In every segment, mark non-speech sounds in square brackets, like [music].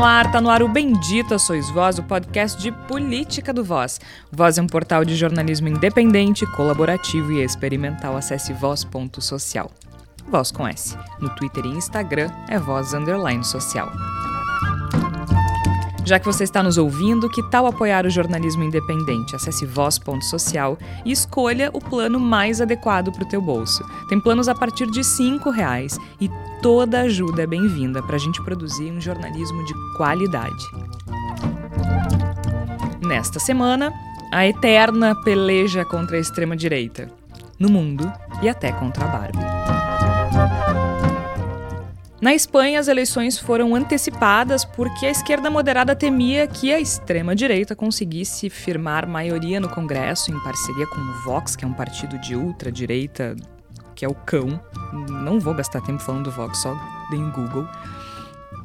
no ar, tá no ar o Bendita Sois Voz, o podcast de política do Voz. Voz é um portal de jornalismo independente, colaborativo e experimental. Acesse voz.social. Voz com S. No Twitter e Instagram é voz underline social. Já que você está nos ouvindo, que tal apoiar o jornalismo independente? Acesse voz.social e escolha o plano mais adequado para o teu bolso. Tem planos a partir de R$ reais e toda ajuda é bem-vinda para a gente produzir um jornalismo de qualidade. Nesta semana, a eterna peleja contra a extrema-direita. No mundo e até contra a Barbie. Na Espanha, as eleições foram antecipadas porque a esquerda moderada temia que a extrema-direita conseguisse firmar maioria no Congresso em parceria com o Vox, que é um partido de ultradireita, que é o cão. Não vou gastar tempo falando do Vox, só em Google.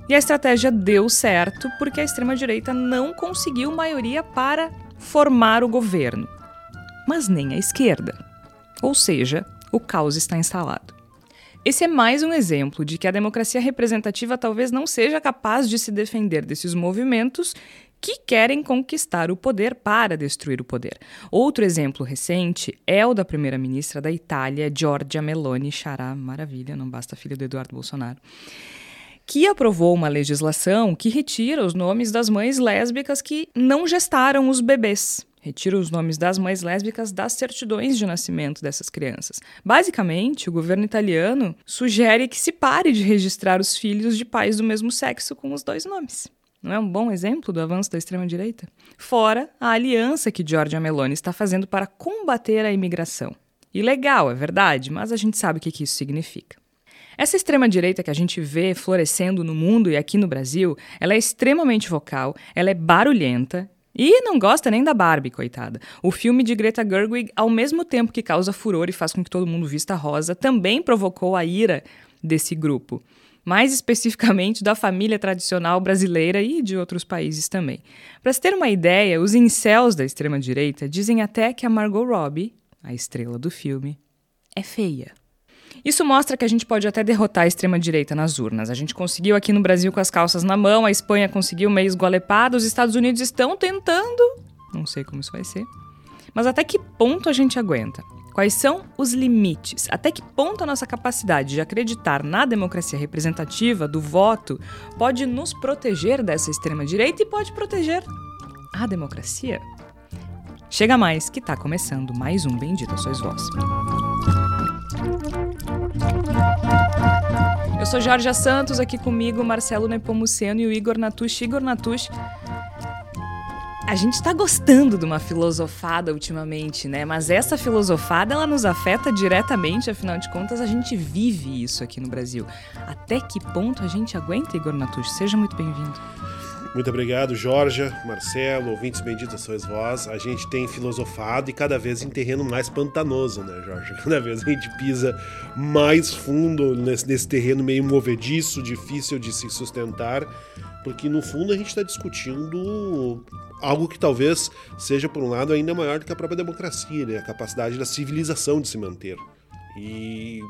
E a estratégia deu certo porque a extrema-direita não conseguiu maioria para formar o governo, mas nem a esquerda. Ou seja, o caos está instalado. Esse é mais um exemplo de que a democracia representativa talvez não seja capaz de se defender desses movimentos que querem conquistar o poder para destruir o poder. Outro exemplo recente é o da primeira-ministra da Itália, Giorgia Meloni, xará, maravilha, não basta filha do Eduardo Bolsonaro, que aprovou uma legislação que retira os nomes das mães lésbicas que não gestaram os bebês retira os nomes das mães lésbicas das certidões de nascimento dessas crianças. Basicamente, o governo italiano sugere que se pare de registrar os filhos de pais do mesmo sexo com os dois nomes. Não é um bom exemplo do avanço da extrema-direita? Fora a aliança que Giorgia Meloni está fazendo para combater a imigração. Ilegal, é verdade, mas a gente sabe o que, isso significa. Essa extrema-direita que a gente vê florescendo no mundo e aqui no Brasil, ela é extremamente vocal, ela é barulhenta e não gosta nem da Barbie, coitada. O filme de Greta Gerwig, ao mesmo tempo que causa furor e faz com que todo mundo vista rosa, também provocou a ira desse grupo. Mais especificamente da família tradicional brasileira e de outros países também. Para se ter uma ideia, os incels da extrema-direita dizem até que a Margot Robbie, a estrela do filme, é feia. Isso mostra que a gente pode até derrotar a extrema-direita nas urnas. A gente conseguiu aqui no Brasil com as calças na mão, a Espanha conseguiu meio esgolepado, os Estados Unidos estão tentando. Não sei como isso vai ser. Mas até que ponto a gente aguenta? Quais são os limites? Até que ponto a nossa capacidade de acreditar na democracia representativa, do voto, pode nos proteger dessa extrema-direita e pode proteger a democracia? Chega mais, que está começando mais um Bendita Sois Vós. Eu sou Jorge Santos, aqui comigo Marcelo Nepomuceno e o Igor Natush. Igor Natush, a gente está gostando de uma filosofada ultimamente, né? Mas essa filosofada ela nos afeta diretamente, afinal de contas a gente vive isso aqui no Brasil. Até que ponto a gente aguenta, Igor Natush? Seja muito bem-vindo. Muito obrigado, Jorge, Marcelo, ouvintes benditos sois vós. A gente tem filosofado e cada vez em terreno mais pantanoso, né, Jorge? [laughs] Cada vez a gente pisa mais fundo nesse, nesse terreno meio movediço, difícil de se sustentar, porque no fundo a gente está discutindo algo que talvez seja, por um lado, ainda maior do que a própria democracia, né? A capacidade da civilização de se manter. E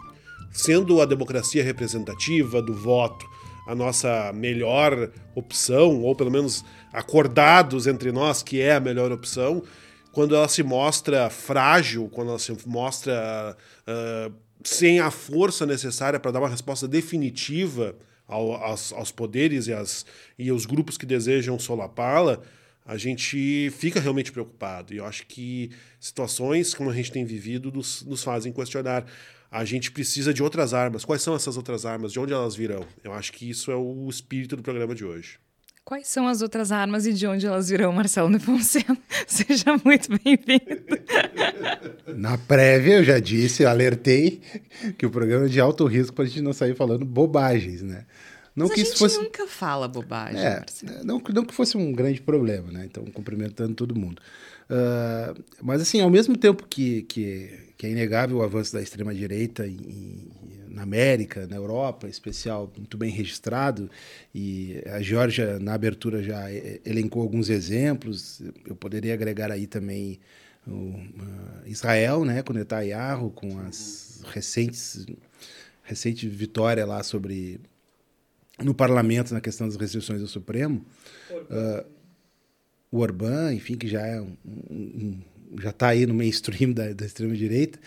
sendo a democracia representativa do voto a nossa melhor opção, ou pelo menos acordados entre nós que é a melhor opção, quando ela se mostra frágil, quando ela se mostra uh, sem a força necessária para dar uma resposta definitiva ao, aos, aos, poderes e, as, e aos grupos que desejam solapá-la, a gente fica realmente preocupado. E eu acho que situações como a gente tem vivido nos, nos fazem questionar a gente precisa de outras armas. Quais são essas outras armas? De onde elas virão? Eu acho que isso é o espírito do programa de hoje. Quais são as outras armas e de onde elas virão, Marcelo Nepomuceno? [laughs] Seja muito bem-vindo. [laughs] Na prévia, eu já disse, eu alertei que o programa é de alto risco para a gente não sair falando bobagens, né? Não Mas que a gente fosse... nunca fala bobagem. É, não, não que fosse um grande problema, né? Então, cumprimentando todo mundo. Uh, mas, assim, ao mesmo tempo que, que que é inegável o avanço da extrema-direita na América, na Europa, em especial, muito bem registrado. E a Geórgia, na abertura, já elencou alguns exemplos. Eu poderia agregar aí também o, uh, Israel, né, com Netanyahu, com as recentes recente vitória lá sobre no parlamento na questão das restrições do Supremo. Uh, o Orbán, enfim, que já é um, um, já está aí no mainstream da, da extrema-direita,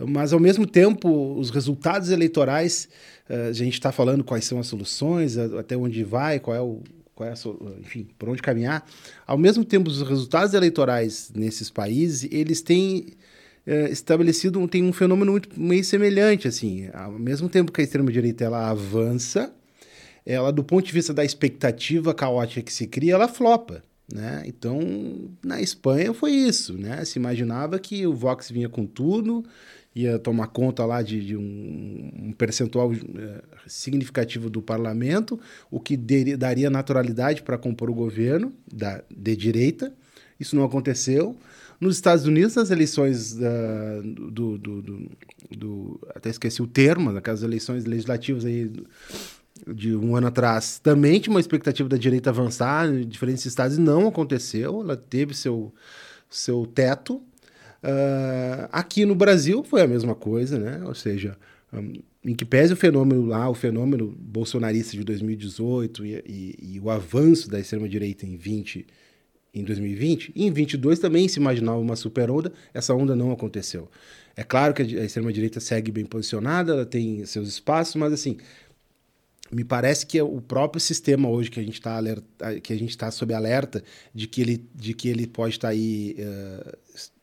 mas ao mesmo tempo os resultados eleitorais, uh, a gente está falando quais são as soluções, até onde vai, qual é o, qual é a, enfim, por onde caminhar. Ao mesmo tempo, os resultados eleitorais nesses países, eles têm é, estabelecido, tem um fenômeno muito, meio semelhante, assim, ao mesmo tempo que a extrema-direita ela avança, ela, do ponto de vista da expectativa caótica que se cria, ela flopa. Né? Então, na Espanha foi isso. Né? Se imaginava que o Vox vinha com tudo, ia tomar conta lá de, de um, um, percentual é, significativo do parlamento, o que daria naturalidade para compor o governo da, de direita. Isso não aconteceu. Nos Estados Unidos, nas eleições do, do, do, do, Até esqueci o termo, naquelas eleições legislativas aí de um ano atrás, também tinha uma expectativa da direita avançar em diferentes estados e não aconteceu. Ela teve seu, seu teto. Uh, aqui no Brasil foi a mesma coisa, né? Ou seja, um, em que pese o fenômeno lá, o fenômeno bolsonarista de 2018 e, e, e o avanço da extrema-direita em 20 em 2020, e em 22 também se imaginava uma super onda, essa onda não aconteceu. É claro que a extrema-direita segue bem posicionada, ela tem seus espaços, mas assim, me parece que é o próprio sistema hoje que a gente está que a gente está sob alerta de que ele de que ele pode estar tá aí uh,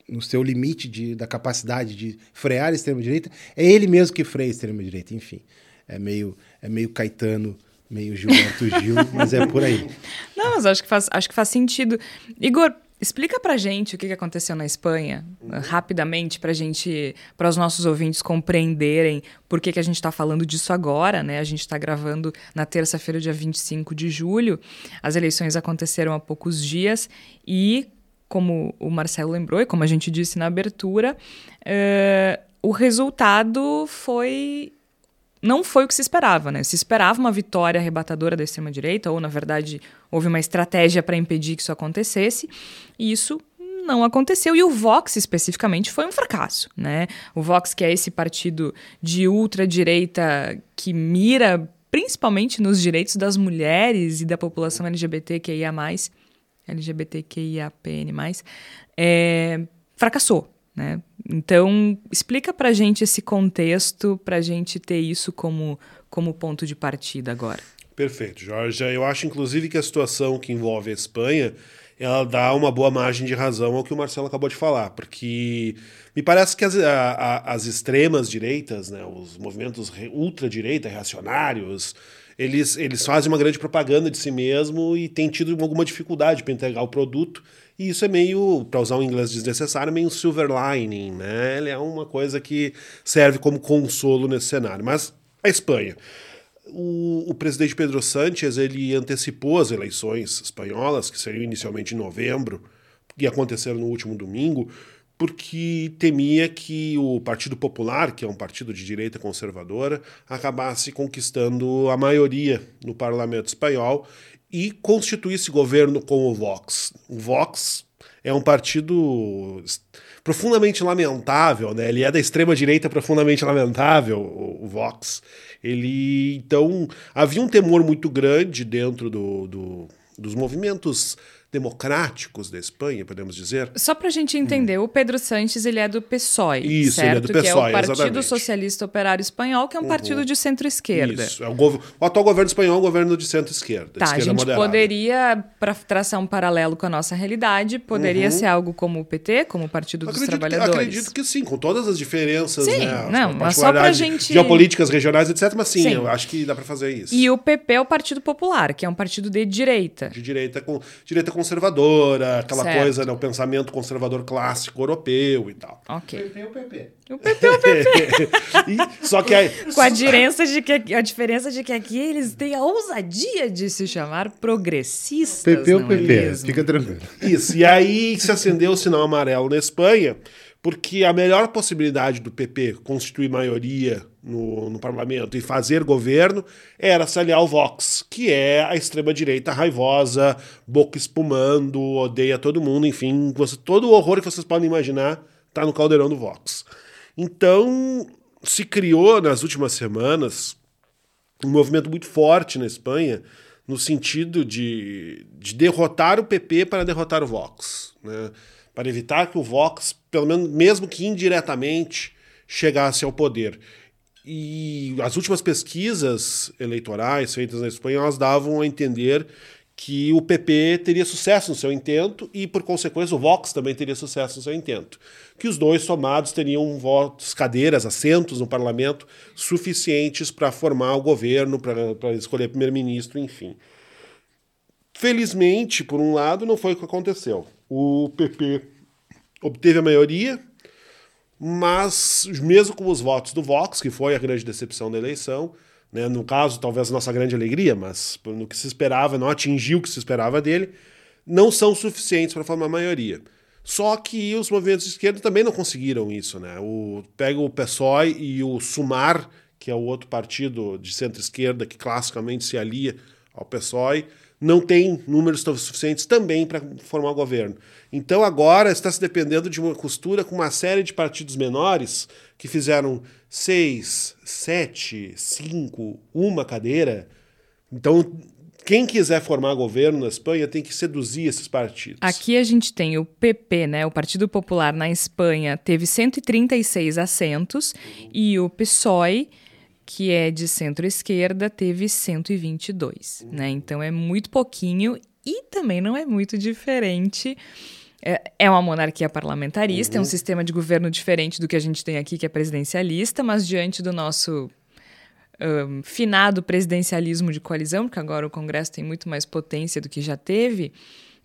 no seu limite de, da capacidade de frear a extrema direita é ele mesmo que freia a extrema direita enfim. É meio é meio Caetano meio Gilberto Gil mas é por aí. [laughs] Não mas acho que faz acho que faz sentido. Igor Explica pra gente o que aconteceu na Espanha, uhum. rapidamente, pra gente, para os nossos ouvintes compreenderem por que, que a gente está falando disso agora, né? A gente está gravando na terça-feira, dia 25 de julho. As eleições aconteceram há poucos dias e, como o Marcelo lembrou e como a gente disse na abertura, uh, o resultado foi não foi o que se esperava, né? Se esperava uma vitória arrebatadora da extrema-direita, ou, na verdade, houve uma estratégia para impedir que isso acontecesse, e isso não aconteceu. E o Vox, especificamente, foi um fracasso, né? O Vox, que é esse partido de ultradireita que mira principalmente nos direitos das mulheres e da população LGBTQIA+, LGBTQIAPN+, é, fracassou, né? Então, explica para gente esse contexto, para gente ter isso como, como ponto de partida agora. Perfeito, Jorge. Eu acho, inclusive, que a situação que envolve a Espanha ela dá uma boa margem de razão ao que o Marcelo acabou de falar, porque me parece que as, a, a, as extremas direitas, né, os movimentos ultradireita, reacionários, eles, eles fazem uma grande propaganda de si mesmo e têm tido alguma dificuldade para entregar o produto e isso é meio, para usar um inglês desnecessário, meio silver lining, né? Ele é uma coisa que serve como consolo nesse cenário. Mas a Espanha. O, o, presidente Pedro Sánchez ele antecipou as eleições espanholas, que seriam inicialmente em novembro, e aconteceram no último domingo, porque temia que o Partido Popular, que é um partido de direita conservadora, acabasse conquistando a maioria no parlamento espanhol e constituísse governo com o Vox. O Vox é um partido profundamente lamentável, né? Ele é da extrema direita profundamente lamentável, o, Vox. Ele então havia um temor muito grande dentro do, do dos movimentos democráticos da Espanha, podemos dizer. Só para a gente entender, hum. o Pedro Sanches ele é do PSOE, Isso, certo? Ele é do PSOE, que é o Partido exatamente. Socialista Operário Espanhol, que é um uhum. partido de centro-esquerda. Isso, é o, o, atual governo espanhol é um governo de centro-esquerda. Tá, a gente moderada. poderia, para traçar um paralelo com a nossa realidade, poderia uhum. ser algo como o PT, como o Partido acredito dos Trabalhadores. Que, acredito que sim, com todas as diferenças, sim, né? Não, mas só pra gente... Geopolíticas regionais, etc. Mas sim, sim. eu acho que dá para fazer isso. E o PP é o Partido Popular, que é um partido de direita. De direita, com, direita conservadora, aquela certo. coisa, né, o pensamento conservador clássico europeu e tal. Ok. O PP o PP. O PP o PP. e, só que aí... Com a diferença, de que, a diferença de que aqui eles têm a ousadia de se chamar progressistas. PP o PP, é fica tranquilo. Isso, e aí se acendeu o sinal amarelo na Espanha, porque a melhor possibilidade do PP constituir maioria no, no parlamento e fazer governo era se aliar ao Vox, que é a extrema-direita raivosa, boca espumando, odeia todo mundo, enfim, você, todo o horror que vocês podem imaginar está no caldeirão do Vox. Então, se criou nas últimas semanas um movimento muito forte na Espanha no sentido de, de derrotar o PP para derrotar o Vox, né? para evitar que o Vox, pelo menos mesmo que indiretamente, chegasse ao poder. E as últimas pesquisas eleitorais feitas na Espanha elas davam a entender que o PP teria sucesso no seu intento e, por consequência, o Vox também teria sucesso no seu intento. Que os dois somados teriam votos, cadeiras, assentos no parlamento suficientes para formar o governo, para escolher primeiro-ministro, enfim. Felizmente, por um lado, não foi o que aconteceu. O PP obteve a maioria, mas mesmo com os votos do Vox, que foi a grande decepção da eleição, né? No caso, talvez nossa grande alegria, mas no que se esperava, não atingiu o que se esperava dele, não são suficientes para formar maioria. Só que os movimentos de esquerda também não conseguiram isso. Né? O, pega o PSOE e o SUMAR, que é o outro partido de centro-esquerda que classicamente se alia ao PSOE, não tem números suficientes também para formar o governo. Então agora está se dependendo de uma costura com uma série de partidos menores que fizeram seis, sete, cinco, uma cadeira. Então, quem quiser formar governo na Espanha tem que seduzir esses partidos. Aqui a gente tem o PP, né? O Partido Popular na Espanha teve 136 assentos e o PSOE que é de centro-esquerda, teve 122, uhum. né? Então é muito pouquinho e também não é muito diferente. É, é uma monarquia parlamentarista, uhum. é um uhum. sistema de governo diferente do que a gente tem aqui, que é presidencialista, mas diante do nosso um, finado presidencialismo de coalizão, porque agora o Congresso tem muito mais potência do que já teve,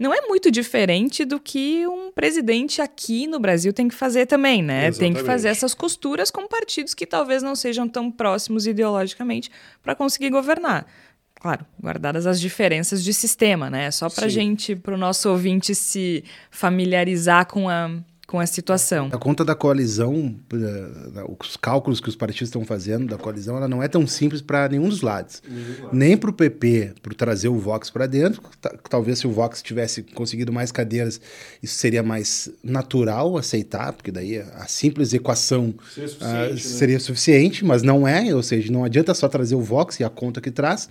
não é muito diferente do que um presidente aqui no Brasil tem que fazer também, né? Exatamente. Tem que fazer essas costuras com partidos que talvez não sejam tão próximos ideologicamente para conseguir governar. Claro, guardadas as diferenças de sistema, né? Só para gente, para o nosso ouvinte se familiarizar com a, com a situação. A conta da coalizão, eh, os cálculos que os partidos estão fazendo da coalizão, ela não é tão simples para nenhum dos lados. Nem para o PP, para trazer o Vox para dentro. Talvez se o Vox tivesse conseguido mais cadeiras, isso seria mais natural aceitar, porque daí a simples equação seria suficiente, uh, seria suficiente mas não é. Ou seja, não adianta só trazer o Vox e a conta que traz.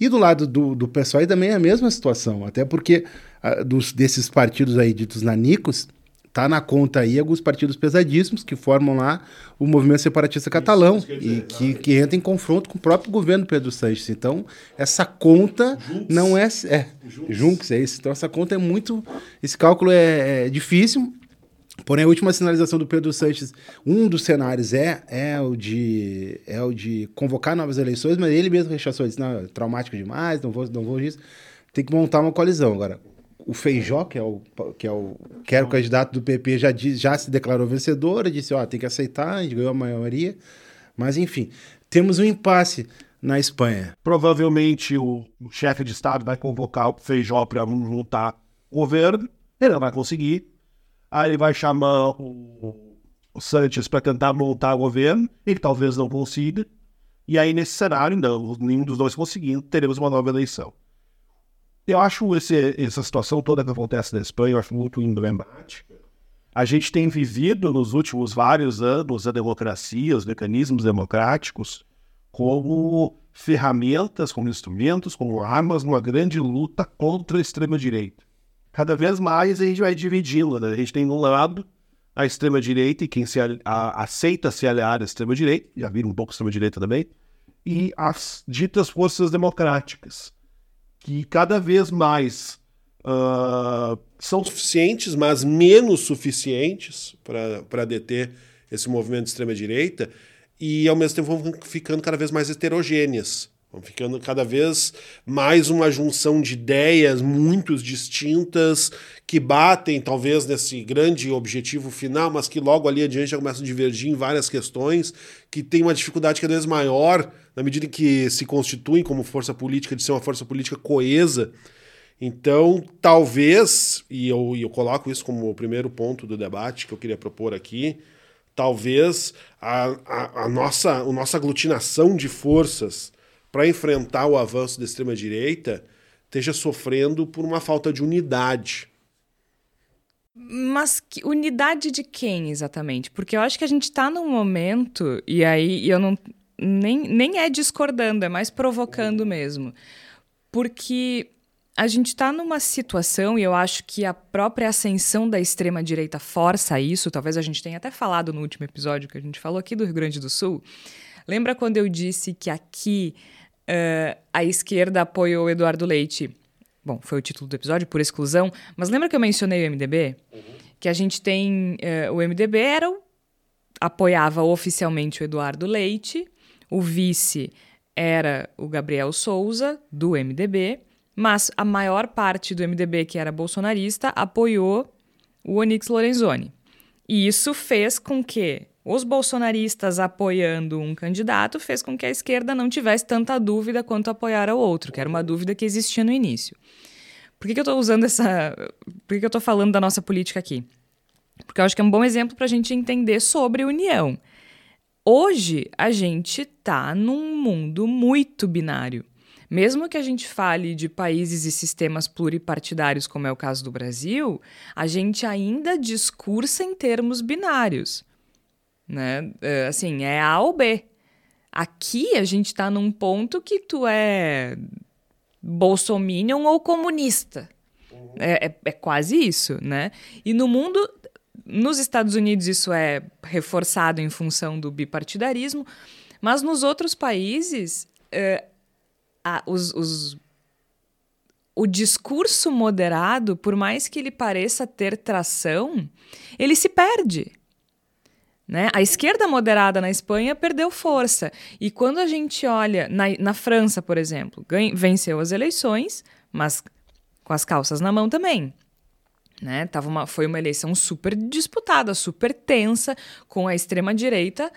E do lado do, do PSOE também é a mesma situação, até porque uh, dos, desses partidos aí ditos nanicos, tá na conta aí alguns partidos pesadíssimos que formam lá o movimento separatista catalão isso, isso e que, que entra em confronto com o próprio governo Pedro Sanches. Então, essa conta Juntos. não é. é Juntos. é isso. Então, essa conta é muito. Esse cálculo é, é, difícil. Porém, a última sinalização do Pedro Sanches, um dos cenários é, é, o, de, é o de convocar novas eleições, mas ele mesmo rechaçou, disse, não, é traumático demais, não vou, não vou isso. Tem que montar uma coalizão. Agora, o Feijó, que é o, que é o, que era o candidato do PP, já, diz, já se declarou vencedor, disse, ó, tem que aceitar, a gente ganhou a maioria. Mas, enfim, temos um impasse na Espanha. Provavelmente o, o chefe de Estado vai convocar o Feijó para juntar o governo, ele não vai conseguir. Aí ele vai chamar o, o Sanches para tentar montar o governo, ele talvez não consiga. E aí, nesse cenário, não, nenhum dos dois conseguindo, teremos uma nova eleição. Eu acho esse, essa situação toda que acontece na Espanha, eu acho muito emblemática. A gente tem vivido nos últimos vários anos a democracia, os mecanismos democráticos, como ferramentas, como instrumentos, como armas numa grande luta contra a extrema-direita. Cada vez mais a gente vai dividindo, né? A gente tem, de um lado, a extrema-direita e quem se a, aceita se aliar à extrema-direita, já viram um pouco extrema-direita também, e as ditas forças democráticas que cada vez mais uh, são suficientes, mas menos suficientes para deter esse movimento de extrema-direita, e ao mesmo tempo vão ficando cada vez mais heterogêneas. Vão ficando cada vez mais uma junção de ideias muito distintas que batem, talvez, nesse grande objetivo final, mas que logo ali adiante já começam a divergir em várias questões, que tem uma dificuldade cada vez maior na medida em que se constituem como força política, de ser uma força política coesa. Então, talvez, e eu, e eu coloco isso como o primeiro ponto do debate que eu queria propor aqui, talvez a, a, a nossa, a nossa aglutinação de forças para enfrentar o avanço da extrema-direita esteja sofrendo por uma falta de unidade. Mas que, unidade de quem exatamente? Porque eu acho que a gente está num momento, e aí eu não, nem, nem é discordando, é mais provocando mesmo. Porque a gente está numa situação, e eu acho que a própria ascensão da extrema-direita força isso, talvez a gente tenha até falado no último episódio que a gente falou aqui do Rio Grande do Sul. Lembra quando eu disse que aqui uh, a esquerda apoiou Eduardo Leite? Bom, foi o título do episódio, por exclusão, mas lembra que eu mencionei o MDB? Uhum. Que a gente tem. Uh, o MDB era o, apoiava oficialmente o Eduardo Leite, o vice era o Gabriel Souza, do MDB, mas a maior parte do MDB, que era bolsonarista, apoiou o Onyx Lorenzoni. E isso fez com que os bolsonaristas apoiando um candidato fez com que a esquerda não tivesse tanta dúvida quanto apoiar o outro, que era uma dúvida que existia no início. Por que, que eu estou usando essa. Por que, que eu estou falando da nossa política aqui? Porque eu acho que é um bom exemplo para a gente entender sobre união. Hoje, a gente está num mundo muito binário. Mesmo que a gente fale de países e sistemas pluripartidários, como é o caso do Brasil, a gente ainda discursa em termos binários. Né? É, assim, é A ou B. Aqui a gente está num ponto que tu é bolsominion ou comunista. É, é, é, quase isso, né? E no mundo, nos Estados Unidos isso é reforçado em função do bipartidarismo, mas nos outros países, é, a, os, os, o discurso moderado, por mais que ele pareça ter tração, ele se perde. Né? A esquerda moderada na Espanha perdeu força. E quando a gente olha na, na França, por exemplo, ganha, venceu as eleições, mas com as calças na mão também. Né? Tava uma, foi uma eleição super disputada, super tensa, com a extrema-direita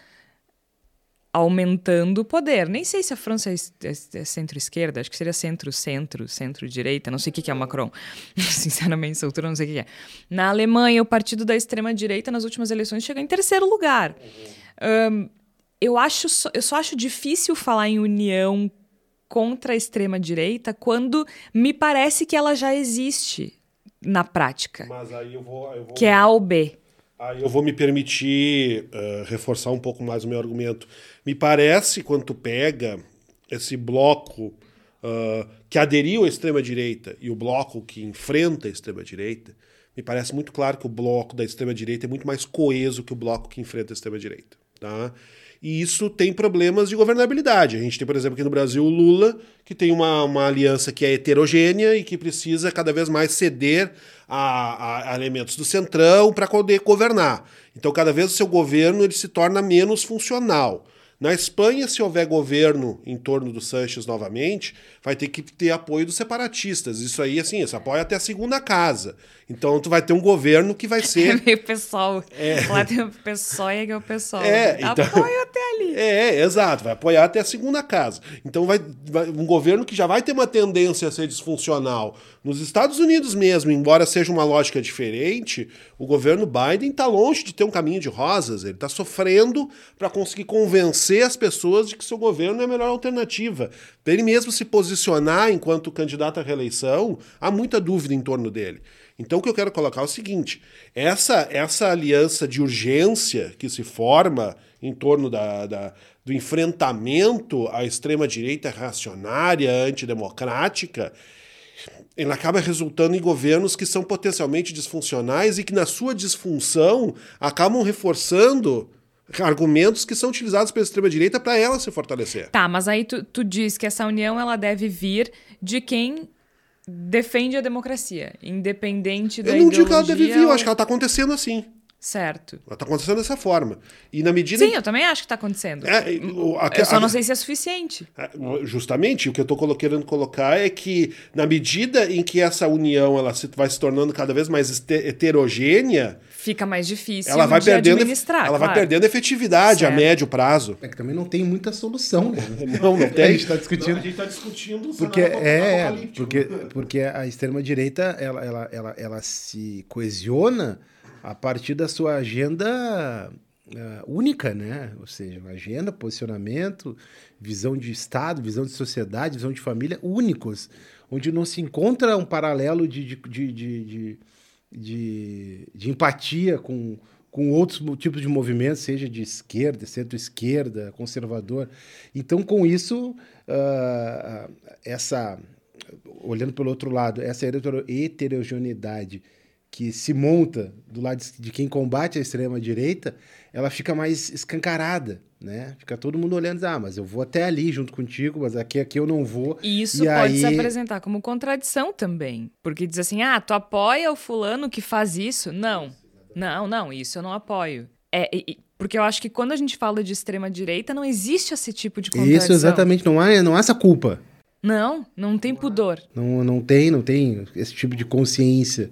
aumentando o poder. Nem sei se a França é, é, é centro-esquerda, acho que seria centro-centro, centro-direita, não sei o que, que é Macron. [laughs] Sinceramente, essa altura não sei o que é. Na Alemanha, o partido da extrema-direita nas últimas eleições chegou em terceiro lugar. Um, eu, acho, eu só acho difícil falar em união contra a extrema-direita quando me parece que ela já existe na prática. Mas aí eu vou. Eu vou... Que é A ou B. Aí eu vou me permitir uh, reforçar um pouco mais o meu argumento. Me parece, quando tu pega esse bloco uh, que aderiu à extrema-direita e o bloco que enfrenta a extrema-direita, me parece muito claro que o bloco da extrema-direita é muito mais coeso que o bloco que enfrenta a extrema-direita. Tá? E isso tem problemas de governabilidade. A gente tem, por exemplo, aqui no Brasil o Lula, que tem uma, uma aliança que é heterogênea e que precisa cada vez mais ceder a, a elementos do centrão para poder governar. Então, cada vez o seu governo ele se torna menos funcional. Na Espanha, se houver governo em torno do Sanches novamente, vai ter que ter apoio dos separatistas. Isso aí, assim, esse apoio até a segunda casa. Então, tu vai ter um governo que vai [laughs] ser. É meio pessoal. É. Lá tem o pessoal e é o pessoal. É, então... Apoio até ali. [laughs] É, exato. Vai apoiar até a segunda casa. Então, vai, vai um governo que já vai ter uma tendência a ser disfuncional. Nos Estados Unidos mesmo, embora seja uma lógica diferente, o governo Biden está longe de ter um caminho de rosas. Ele está sofrendo para conseguir convencer as pessoas de que seu governo é a melhor alternativa. Para ele mesmo se posicionar enquanto candidato à reeleição, há muita dúvida em torno dele. Então, o que eu quero colocar é o seguinte: essa, essa aliança de urgência que se forma em torno da, da do enfrentamento à extrema-direita reacionária, antidemocrática, ele acaba resultando em governos que são potencialmente disfuncionais e que, na sua disfunção, acabam reforçando argumentos que são utilizados pela extrema-direita para ela se fortalecer. Tá, mas aí tu, tu diz que essa união ela deve vir de quem defende a democracia, independente da Eu não digo que ela deve vir, eu acho que ela está acontecendo assim. Certo. Ela está acontecendo dessa forma. E na medida. Sim, eu também acho que está acontecendo. É, o, a, eu só não sei se é suficiente. É, justamente, o que eu estou querendo colocar é que, na medida em que essa união ela se, vai se tornando cada vez mais heterogênea. Fica mais difícil ela vai de perdendo, administrar. Ela claro. vai perdendo efetividade certo. a médio prazo. É que também não tem muita solução, né? [laughs] não, não tem. A gente está discutindo. Não, a gente está discutindo porque é, porque, porque a extrema-direita ela, ela, ela, ela se coesiona a partir da sua agenda uh, única, né? Ou seja, agenda, posicionamento, visão de Estado, visão de sociedade, visão de família únicos, onde não se encontra um paralelo de, de, de, de, de, de empatia com, com outros tipos de movimentos, seja de esquerda, centro-esquerda, conservador. Então, com isso, uh, essa, olhando pelo outro lado, essa heterogeneidade que se monta do lado de quem combate a extrema-direita, ela fica mais escancarada, né? Fica todo mundo olhando, ah, mas eu vou até ali junto contigo, mas aqui, aqui eu não vou. E isso e pode aí... se apresentar como contradição também. Porque diz assim, ah, tu apoia o fulano que faz isso? Não. Não, não, isso eu não apoio. É, porque eu acho que quando a gente fala de extrema-direita, não existe esse tipo de contradição. Isso, exatamente. Não há, não há essa culpa. Não, não tem pudor. Não, não tem, não tem esse tipo de consciência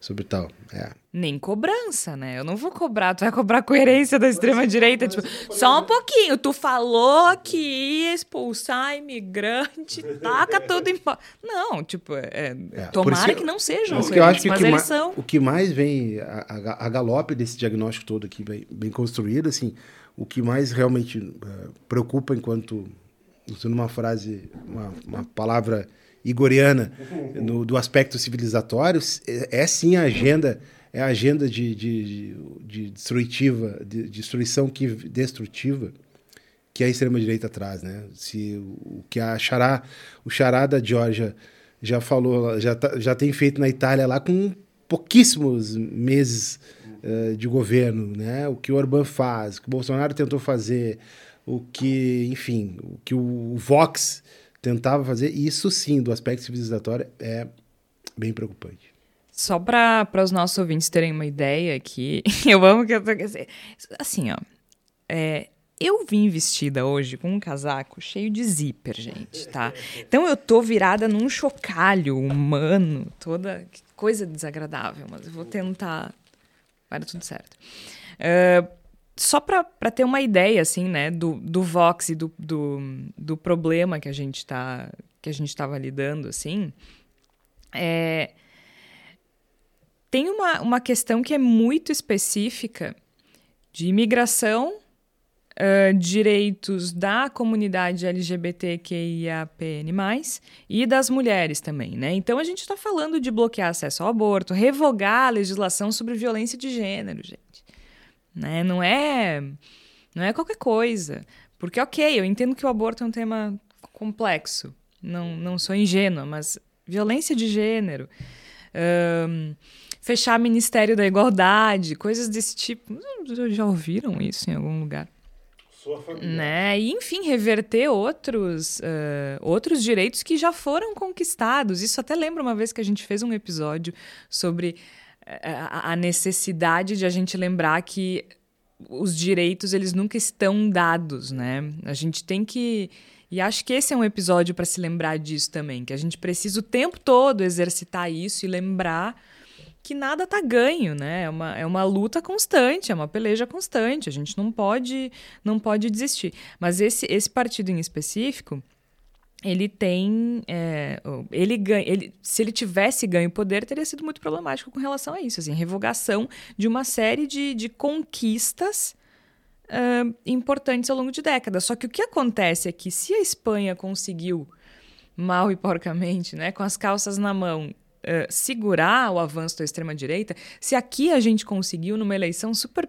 sobre tal. É. Nem cobrança, né? Eu não vou cobrar, tu vai cobrar coerência da extrema-direita. Tipo, só um pouquinho. Tu falou que ia expulsar imigrante, [laughs] taca tudo em. Não, tipo, é, é. tomara que, que, não seja um que eu acho que mas o que eles são. O que mais vem a, a, a, galope desse diagnóstico todo aqui, bem, bem construído, assim, o que mais realmente uh, preocupa enquanto, usando uma frase, uma, uma palavra igoriana no, do aspecto civilizatório, é, é sim a agenda é a agenda de, de, de destrutiva, de destruição que, destrutiva que a extrema-direita traz, né? Se o que a Xará, o Xará da Georgia já falou, já, tá, já tem feito na Itália lá com pouquíssimos meses uh, de governo, né? O que o Orbán faz, o que o Bolsonaro tentou fazer, o que, enfim, o que o Vox tentava fazer, isso sim, do aspecto civilizatório, é bem preocupante. Só para os nossos ouvintes terem uma ideia aqui, [laughs] eu amo que eu tô. Assim, ó. É, eu vim vestida hoje com um casaco cheio de zíper, gente, tá? Então eu tô virada num chocalho humano, toda coisa desagradável, mas eu vou tentar. Vai dar tudo certo. Uh, só para ter uma ideia, assim, né, do, do Vox e do, do, do problema que a gente tá que a gente estava lidando, assim, é, tem uma, uma questão que é muito específica de imigração, uh, direitos da comunidade LGBTQIAPN+, e das mulheres também, né? Então a gente está falando de bloquear acesso ao aborto, revogar a legislação sobre violência de gênero, gente né? Não é não é qualquer coisa. Porque, ok, eu entendo que o aborto é um tema complexo. Não, não sou ingênua, mas violência de gênero, um, fechar Ministério da Igualdade, coisas desse tipo. Já ouviram isso em algum lugar? Sua família. Né? E, enfim, reverter outros, uh, outros direitos que já foram conquistados. Isso até lembra uma vez que a gente fez um episódio sobre a necessidade de a gente lembrar que os direitos eles nunca estão dados, né? A gente tem que e acho que esse é um episódio para se lembrar disso também, que a gente precisa o tempo todo exercitar isso e lembrar que nada tá ganho, né? É uma, é uma luta constante, é uma peleja constante. A gente não pode não pode desistir. Mas esse esse partido em específico, ele tem. É, ele ganha. Ele, se ele tivesse ganho poder, teria sido muito problemático com relação a isso. Assim, revogação de uma série de, de conquistas uh, importantes ao longo de décadas. Só que o que acontece é que se a Espanha conseguiu, mal e porcamente, né, com as calças na mão, Uh, segurar o avanço da extrema-direita, se aqui a gente conseguiu, numa eleição super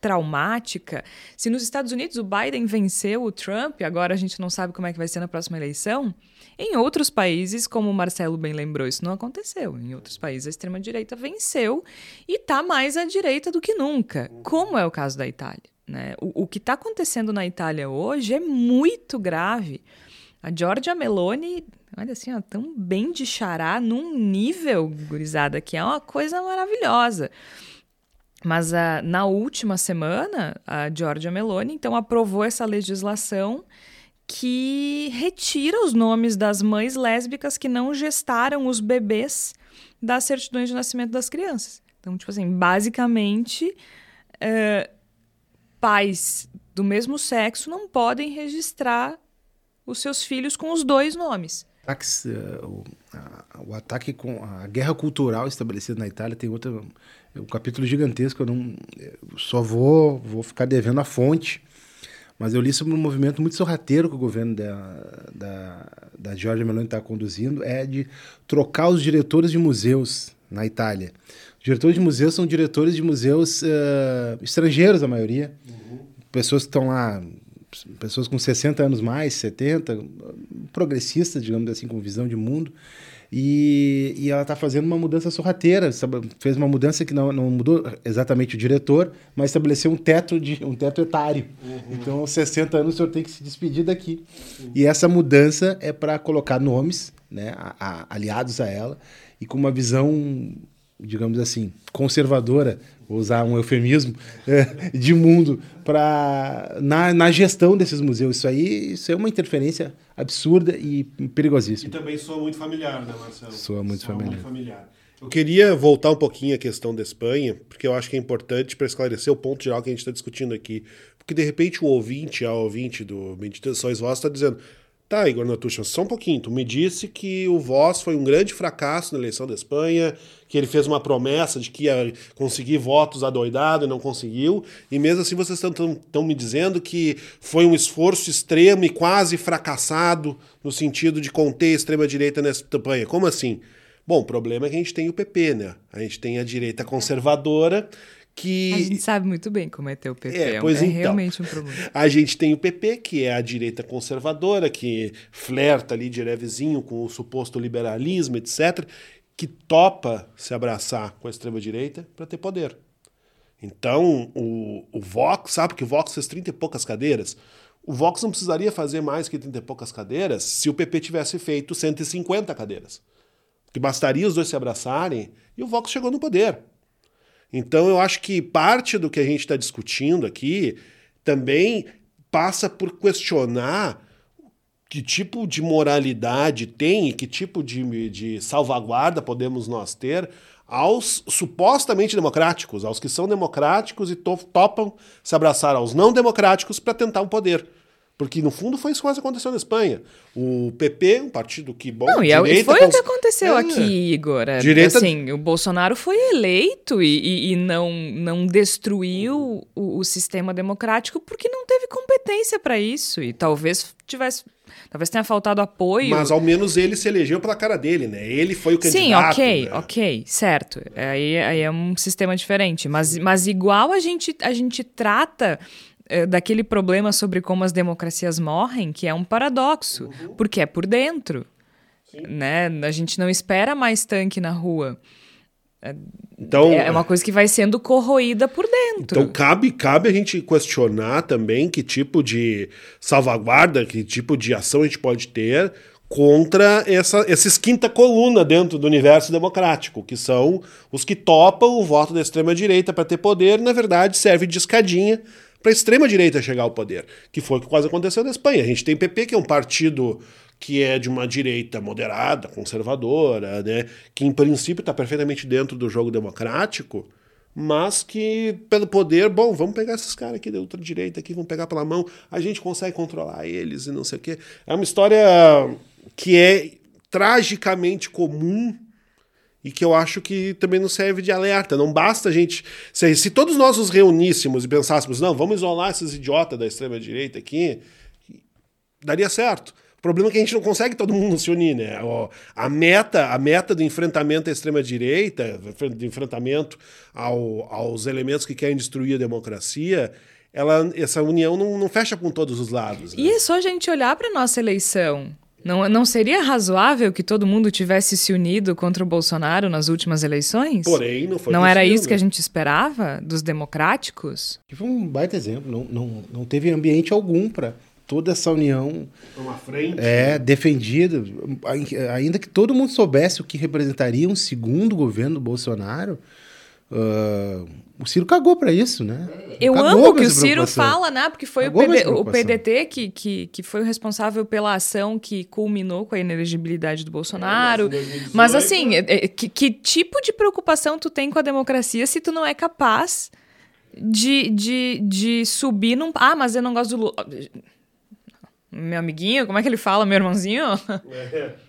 traumática. Se nos Estados Unidos o Biden venceu o Trump, agora a gente não sabe como é que vai ser na próxima eleição. Em outros países, como o Marcelo bem lembrou, isso não aconteceu. Em outros países a extrema direita venceu e está mais à direita do que nunca, como é o caso da Itália. Né? O, o que está acontecendo na Itália hoje é muito grave. A Giorgia Meloni, olha assim, ó, tão bem de chará num nível, gurizada, que é uma coisa maravilhosa. Mas a, ah, na última semana, a Giorgia Meloni então aprovou essa legislação que retira os nomes das mães lésbicas que não gestaram os bebês das certidões de nascimento das crianças. Então, tipo assim, basicamente, é, pais do mesmo sexo não podem registrar os seus filhos com os dois nomes. Eh, o, ataque com a guerra cultural estabelecida na Itália tem outro um capítulo gigantesco. Eu não eu só vou vou ficar devendo a fonte, mas eu li sobre um movimento muito sorrateiro que o governo da da, da Giorgia Meloni está conduzindo é de trocar os diretores de museus na Itália. Diretores de museus são diretores de museus uh, estrangeiros, a maioria. Uhum. Pessoas que estão lá, pessoas com 60 anos mais, 70, progressistas, digamos assim, com visão de mundo. E, e ela está fazendo uma mudança sorrateira. Fez uma mudança que não, não mudou exatamente o diretor, mas estabeleceu um teto, de, um teto etário. Uhum. Então, aos 60 anos, o senhor tem que se despedir daqui. Uhum. E essa mudança é para colocar nomes né, a, a, aliados a ela e com uma visão, digamos assim, conservadora, vou usar um eufemismo, é, [laughs] de mundo para na, na gestão desses museus. Isso aí isso é uma interferência absurda e perigosíssima. E também soa muito familiar, né, Marcelo? Soa muito soa familiar. Muito familiar. Eu queria voltar um pouquinho à questão da Espanha, porque eu acho que é importante para esclarecer o ponto geral que a gente está discutindo aqui. Porque de repente o ouvinte, a ouvinte do Meditações Vós está dizendo: Tá, Igor Natucha, só um pouquinho. Tu me disse que o Voz foi um grande fracasso na eleição da Espanha, que ele fez uma promessa de que ia conseguir votos adoidado e não conseguiu, e mesmo assim vocês estão me dizendo que foi um esforço extremo e quase fracassado no sentido de conter a extrema-direita nessa Espanha. Como assim? Bom, o problema é que a gente tem o PP, né? A gente tem a direita conservadora que... A gente sabe muito bem como é ter o PP, é, é, pois é então, realmente um problema. A gente tem o PP, que é a direita conservadora, que flerta ali de levezinho com o suposto liberalismo, etc., que topa se abraçar com a extrema-direita para ter poder. Então, o, o Vox, sabe que o Vox fez 30 e poucas cadeiras? O Vox não precisaria fazer mais que 30 e poucas cadeiras se o PP tivesse feito 150 cadeiras. Que bastaria os dois se abraçarem e o Vox chegou no poder. Então eu acho que parte do que a gente está discutindo aqui também passa por questionar que tipo de moralidade tem e que tipo de, de salvaguarda podemos nós ter aos supostamente democráticos, aos que são democráticos e topam se abraçar aos não democráticos para tentar o poder. Porque, no fundo, foi isso que aconteceu na Espanha. O PP, um partido que, bom, Não, e foi cons... o que aconteceu é. aqui, Igor. É, direita... Assim, o Bolsonaro foi eleito e, e, e não, não destruiu o, o, sistema democrático porque não teve competência para isso. E talvez tivesse... Talvez tenha faltado apoio. Mas ao menos ele se elegeu pela cara dele, né? Ele foi o candidato. Sim, ok, né? ok, certo. Aí, aí é um sistema diferente. Mas, mas igual a gente, a gente trata é, daquele problema sobre como as democracias morrem, que é um paradoxo, uhum. porque é por dentro. Né? A gente não espera mais tanque na rua. É, então, é uma coisa que vai sendo corroída por dentro. Então cabe, cabe a gente questionar também que tipo de salvaguarda, que tipo de ação a gente pode ter contra essa, esses quinta coluna dentro do universo democrático, que são os que topam o voto da extrema direita para ter poder, na verdade serve de escadinha para a extrema-direita chegar ao poder, que foi o que quase aconteceu na Espanha. A gente tem PP, que é um partido que é de uma direita moderada, conservadora, né, que em princípio está perfeitamente dentro do jogo democrático, mas que pelo poder, bom, vamos pegar esses caras aqui da ultradireita aqui, vamos pegar pela mão, a gente consegue controlar eles e não sei o quê. É uma história que é tragicamente comum e que eu acho que também não serve de alerta. Não basta a gente. Se, se todos nós nos reuníssemos e pensássemos, não, vamos isolar esses idiotas da extrema-direita aqui, daria certo. O problema é que a gente não consegue todo mundo se unir, né? A meta, a meta do enfrentamento à extrema-direita, do enfrentamento ao, aos elementos que querem destruir a democracia, ela, essa união não, não fecha com todos os lados. Né? E é só a gente olhar para nossa eleição. Não, não seria razoável que todo mundo tivesse se unido contra o Bolsonaro nas últimas eleições? Porém, não foi Não era isso que a gente esperava dos democráticos? Que foi um baita exemplo. Não, não, não teve ambiente algum para toda essa união uma frente é defendida ainda que todo mundo soubesse o que representaria um segundo governo do Bolsonaro Uh, o Ciro cagou para isso, né? Eu cagou amo que o Ciro fala, né? Porque foi o, PD, o, PDT que, que, que foi o responsável pela ação que culminou com a inelegibilidade do Bolsonaro. É, mas assim, é, é, que, que, tipo de preocupação tu tem com a democracia se tu não é capaz de, de, de subir num. Ah, mas eu não gosto do Lula. Meu amiguinho, como é que ele fala, meu irmãozinho? É.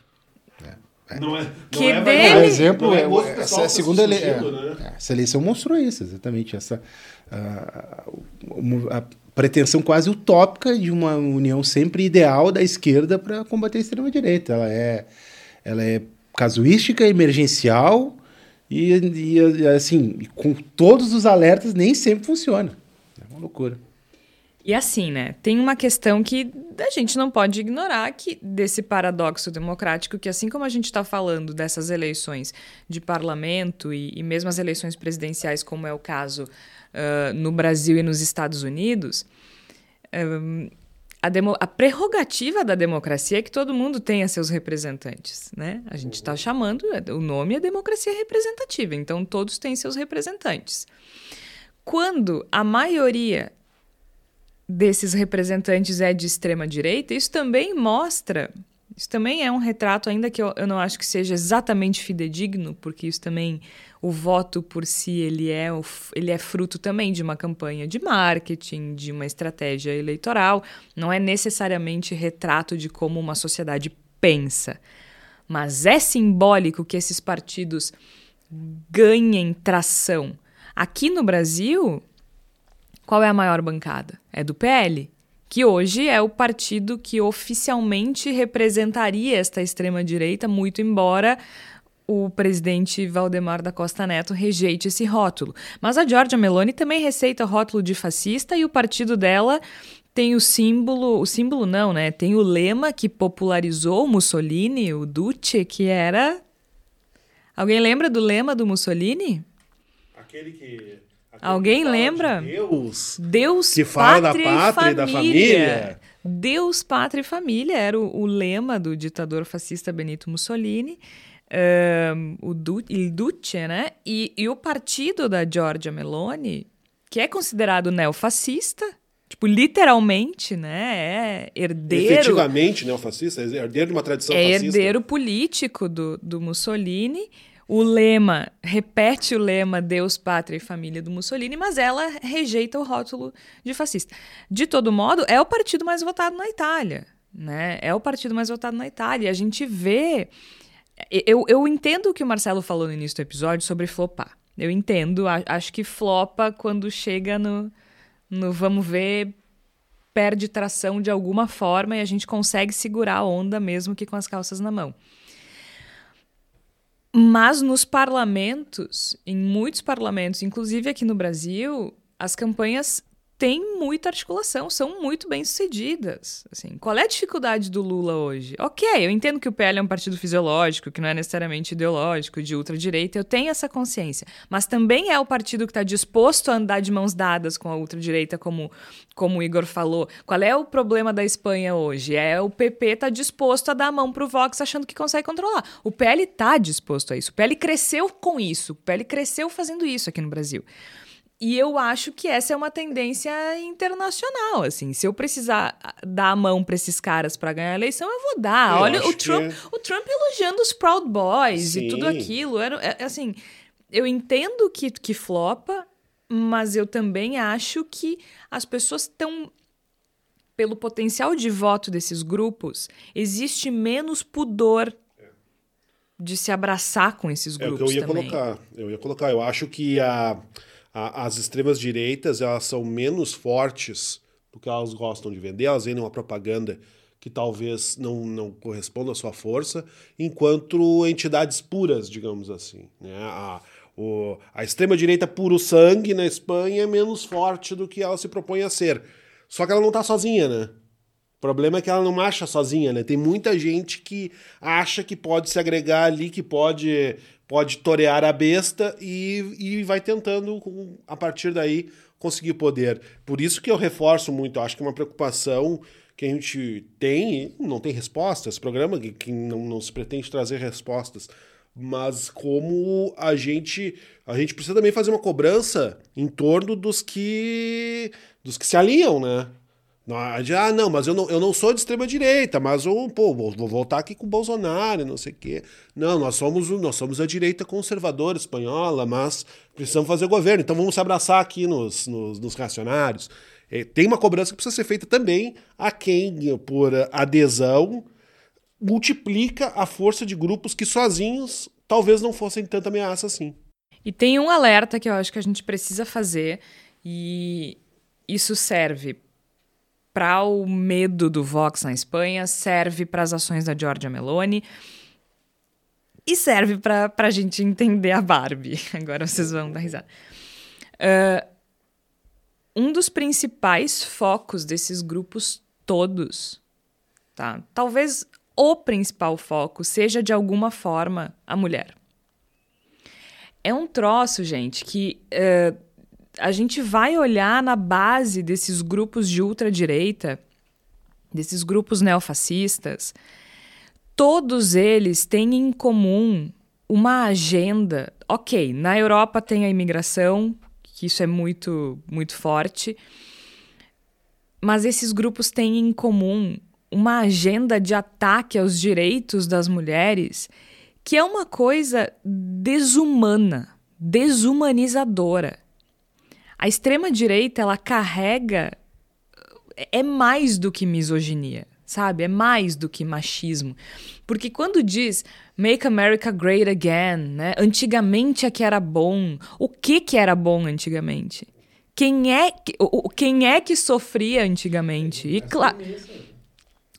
Não é, não que é, dele... Por exemplo, é, é essa, tá segunda ele... É, né? essa eleição mostrou isso, exatamente. Essa, a, a, pretensão quase utópica de uma união sempre ideal da esquerda para combater a extrema-direita. Ela é, ela é casuística, emergencial E, e assim, com todos os alertas, nem sempre funciona. É uma loucura. E assim, né? Tem uma questão que a gente não pode ignorar que desse paradoxo democrático que assim como a gente está falando dessas eleições de parlamento e, e, mesmo as eleições presidenciais, como é o caso uh, no Brasil e nos Estados Unidos, um, a, a, prerrogativa da democracia é que todo mundo tenha seus representantes, né? A gente está chamando, o nome é democracia representativa, então todos têm seus representantes. Quando a maioria desses representantes é de extrema direita, isso também mostra, isso também é um retrato, ainda que eu, eu não acho que seja exatamente fidedigno, porque isso também, o voto por si, ele é, ele é fruto também de uma campanha de marketing, de uma estratégia eleitoral, não é necessariamente retrato de como uma sociedade pensa. Mas é simbólico que esses partidos ganhem tração. Aqui no Brasil, qual é a maior bancada? É do PL, que hoje é o partido que oficialmente representaria esta extrema-direita, muito embora o presidente Valdemar da Costa Neto rejeite esse rótulo. Mas a Giorgia Meloni também receita o rótulo de fascista e o partido dela tem o símbolo, o símbolo não, né? Tem o lema que popularizou Mussolini, o Duce, que era Alguém lembra do lema do Mussolini? Aquele que Alguém lembra? Deus. Deus, que fala pátria da pátria e, da família. Deus, pátria e família era o, o lema do ditador fascista Benito Mussolini. Um, o du Il Duce, né? E, e o partido da Giorgia Meloni, que é considerado neofascista, tipo, literalmente, né? É herdeiro. Efetivamente neofascista, é herdeiro de uma tradição é fascista. herdeiro político do, do Mussolini o lema, repete o lema Deus, Pátria e Família do Mussolini, mas ela rejeita o rótulo de fascista. De todo modo, é o partido mais votado na Itália. Né? É o partido mais votado na Itália. A gente vê. Eu, eu entendo o que o Marcelo falou no início do episódio sobre flopar. Eu entendo. Acho que flopa quando chega no, no vamos ver, perde tração de alguma forma e a gente consegue segurar a onda mesmo que com as calças na mão. Mas nos parlamentos, em muitos parlamentos, inclusive aqui no Brasil, as campanhas têm muita articulação, são muito bem sucedidas. Assim, qual é a dificuldade do Lula hoje? Ok, eu entendo que o PL é um partido fisiológico, que não é necessariamente ideológico, de ultradireita, eu tenho essa consciência. Mas também é o partido que está disposto a andar de mãos dadas com a ultradireita, como, como o Igor falou. Qual é o problema da Espanha hoje? É o PP está disposto a dar a mão para o Vox achando que consegue controlar. O PL está disposto a isso. O PL cresceu com isso. O PL cresceu fazendo isso aqui no Brasil. E eu acho que essa é uma tendência internacional, assim. Se eu precisar ah, dar a mão para esses caras para ganhar a eleição, eu vou dar. Eu Olha o Trump, é... o Trump elogiando os Proud Boys Sim. e tudo aquilo. Era, é, assim, eu entendo que, que flopa, mas eu também acho que as pessoas estão pelo potencial de voto desses grupos, existe menos pudor de se abraçar com esses grupos. É o que eu ia também. colocar. Eu ia colocar. Eu acho que a a, as extremas direitas elas são menos fortes do que elas gostam de vender, elas vendem uma propaganda que talvez não, não corresponda à sua força, enquanto entidades puras, digamos assim. Né? A, o, a extrema-direita puro sangue na Espanha é menos forte do que ela se propõe a ser. Só que ela não está sozinha, né? O problema é que ela não acha sozinha, né? Tem muita gente que acha que pode se agregar ali, que pode pode torear a besta e, e vai tentando, a partir daí, conseguir poder. Por isso que eu reforço muito, acho que é uma preocupação que a gente tem, não tem respostas, programa que, que não, não se pretende trazer respostas, mas como a gente a gente precisa também fazer uma cobrança em torno dos que dos que se alinham, né? Ah, não, mas eu não, eu não sou de extrema direita, mas eu, pô, vou, vou voltar aqui com o Bolsonaro, não sei o quê. Não, nós somos, nós somos a direita conservadora espanhola, mas precisamos fazer governo, então vamos se abraçar aqui nos, nos, nos reacionários. É, tem uma cobrança que precisa ser feita também a quem, por adesão, multiplica a força de grupos que sozinhos talvez não fossem tanta ameaça assim. E tem um alerta que eu acho que a gente precisa fazer, e isso serve para o medo do Vox na Espanha, serve para as ações da Giorgia Meloni, E serve pra, pra gente entender a Barbie. [laughs] Agora vocês vão dar risada. Uh, um dos principais focos desses grupos todos, tá? Talvez o principal foco seja de alguma forma a mulher. É um troço, gente, que uh, a gente vai olhar na base desses grupos de ultradireita, desses grupos neofascistas, todos eles têm em comum uma agenda. Ok, na Europa tem a imigração, que isso é muito, muito forte. Mas esses grupos têm em comum uma agenda de ataque aos direitos das mulheres que é uma coisa desumana, desumanizadora. A extrema direita, ela carrega é mais do que misoginia, sabe? É mais do que machismo. Porque quando diz Make America Great Again, né? Antigamente é que era bom. O que que era bom antigamente? Quem é que, o, quem é que sofria antigamente? E claro.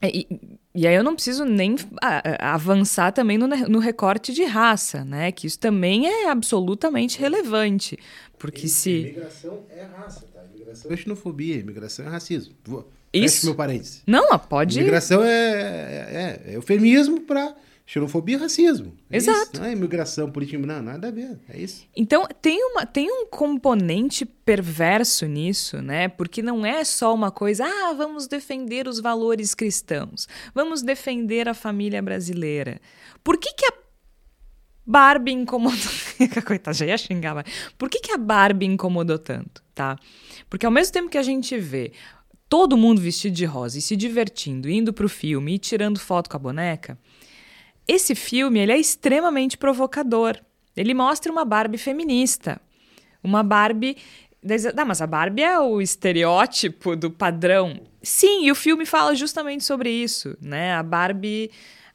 E, e aí eu não preciso nem avançar também no, no, recorte de raça, né? Que isso também é absolutamente relevante. Porque se. Imigração é raça, tá? Imigração é xenofobia, imigração é racismo. Vou... Isso. meu parênteses. Não, pode. Imigração é, é, é eufemismo para xenofobia e racismo. É Exato. Isso. Não é imigração, política, não, nada a ver. É isso. Então, tem, uma, tem um componente perverso nisso, né? Porque não é só uma coisa, ah, vamos defender os valores cristãos, vamos defender a família brasileira. Por que, que a Barbie incomodou. [laughs] Coitada, já ia xingar, mas. Por que, que a Barbie incomodou tanto, tá? Porque ao mesmo tempo que a gente vê todo mundo vestido de rosa e se divertindo, indo pro filme e tirando foto com a boneca, esse filme ele é extremamente provocador. Ele mostra uma Barbie feminista. Uma Barbie. Não, mas a Barbie é o estereótipo do padrão. Sim, e o filme fala justamente sobre isso, né? A Barbie,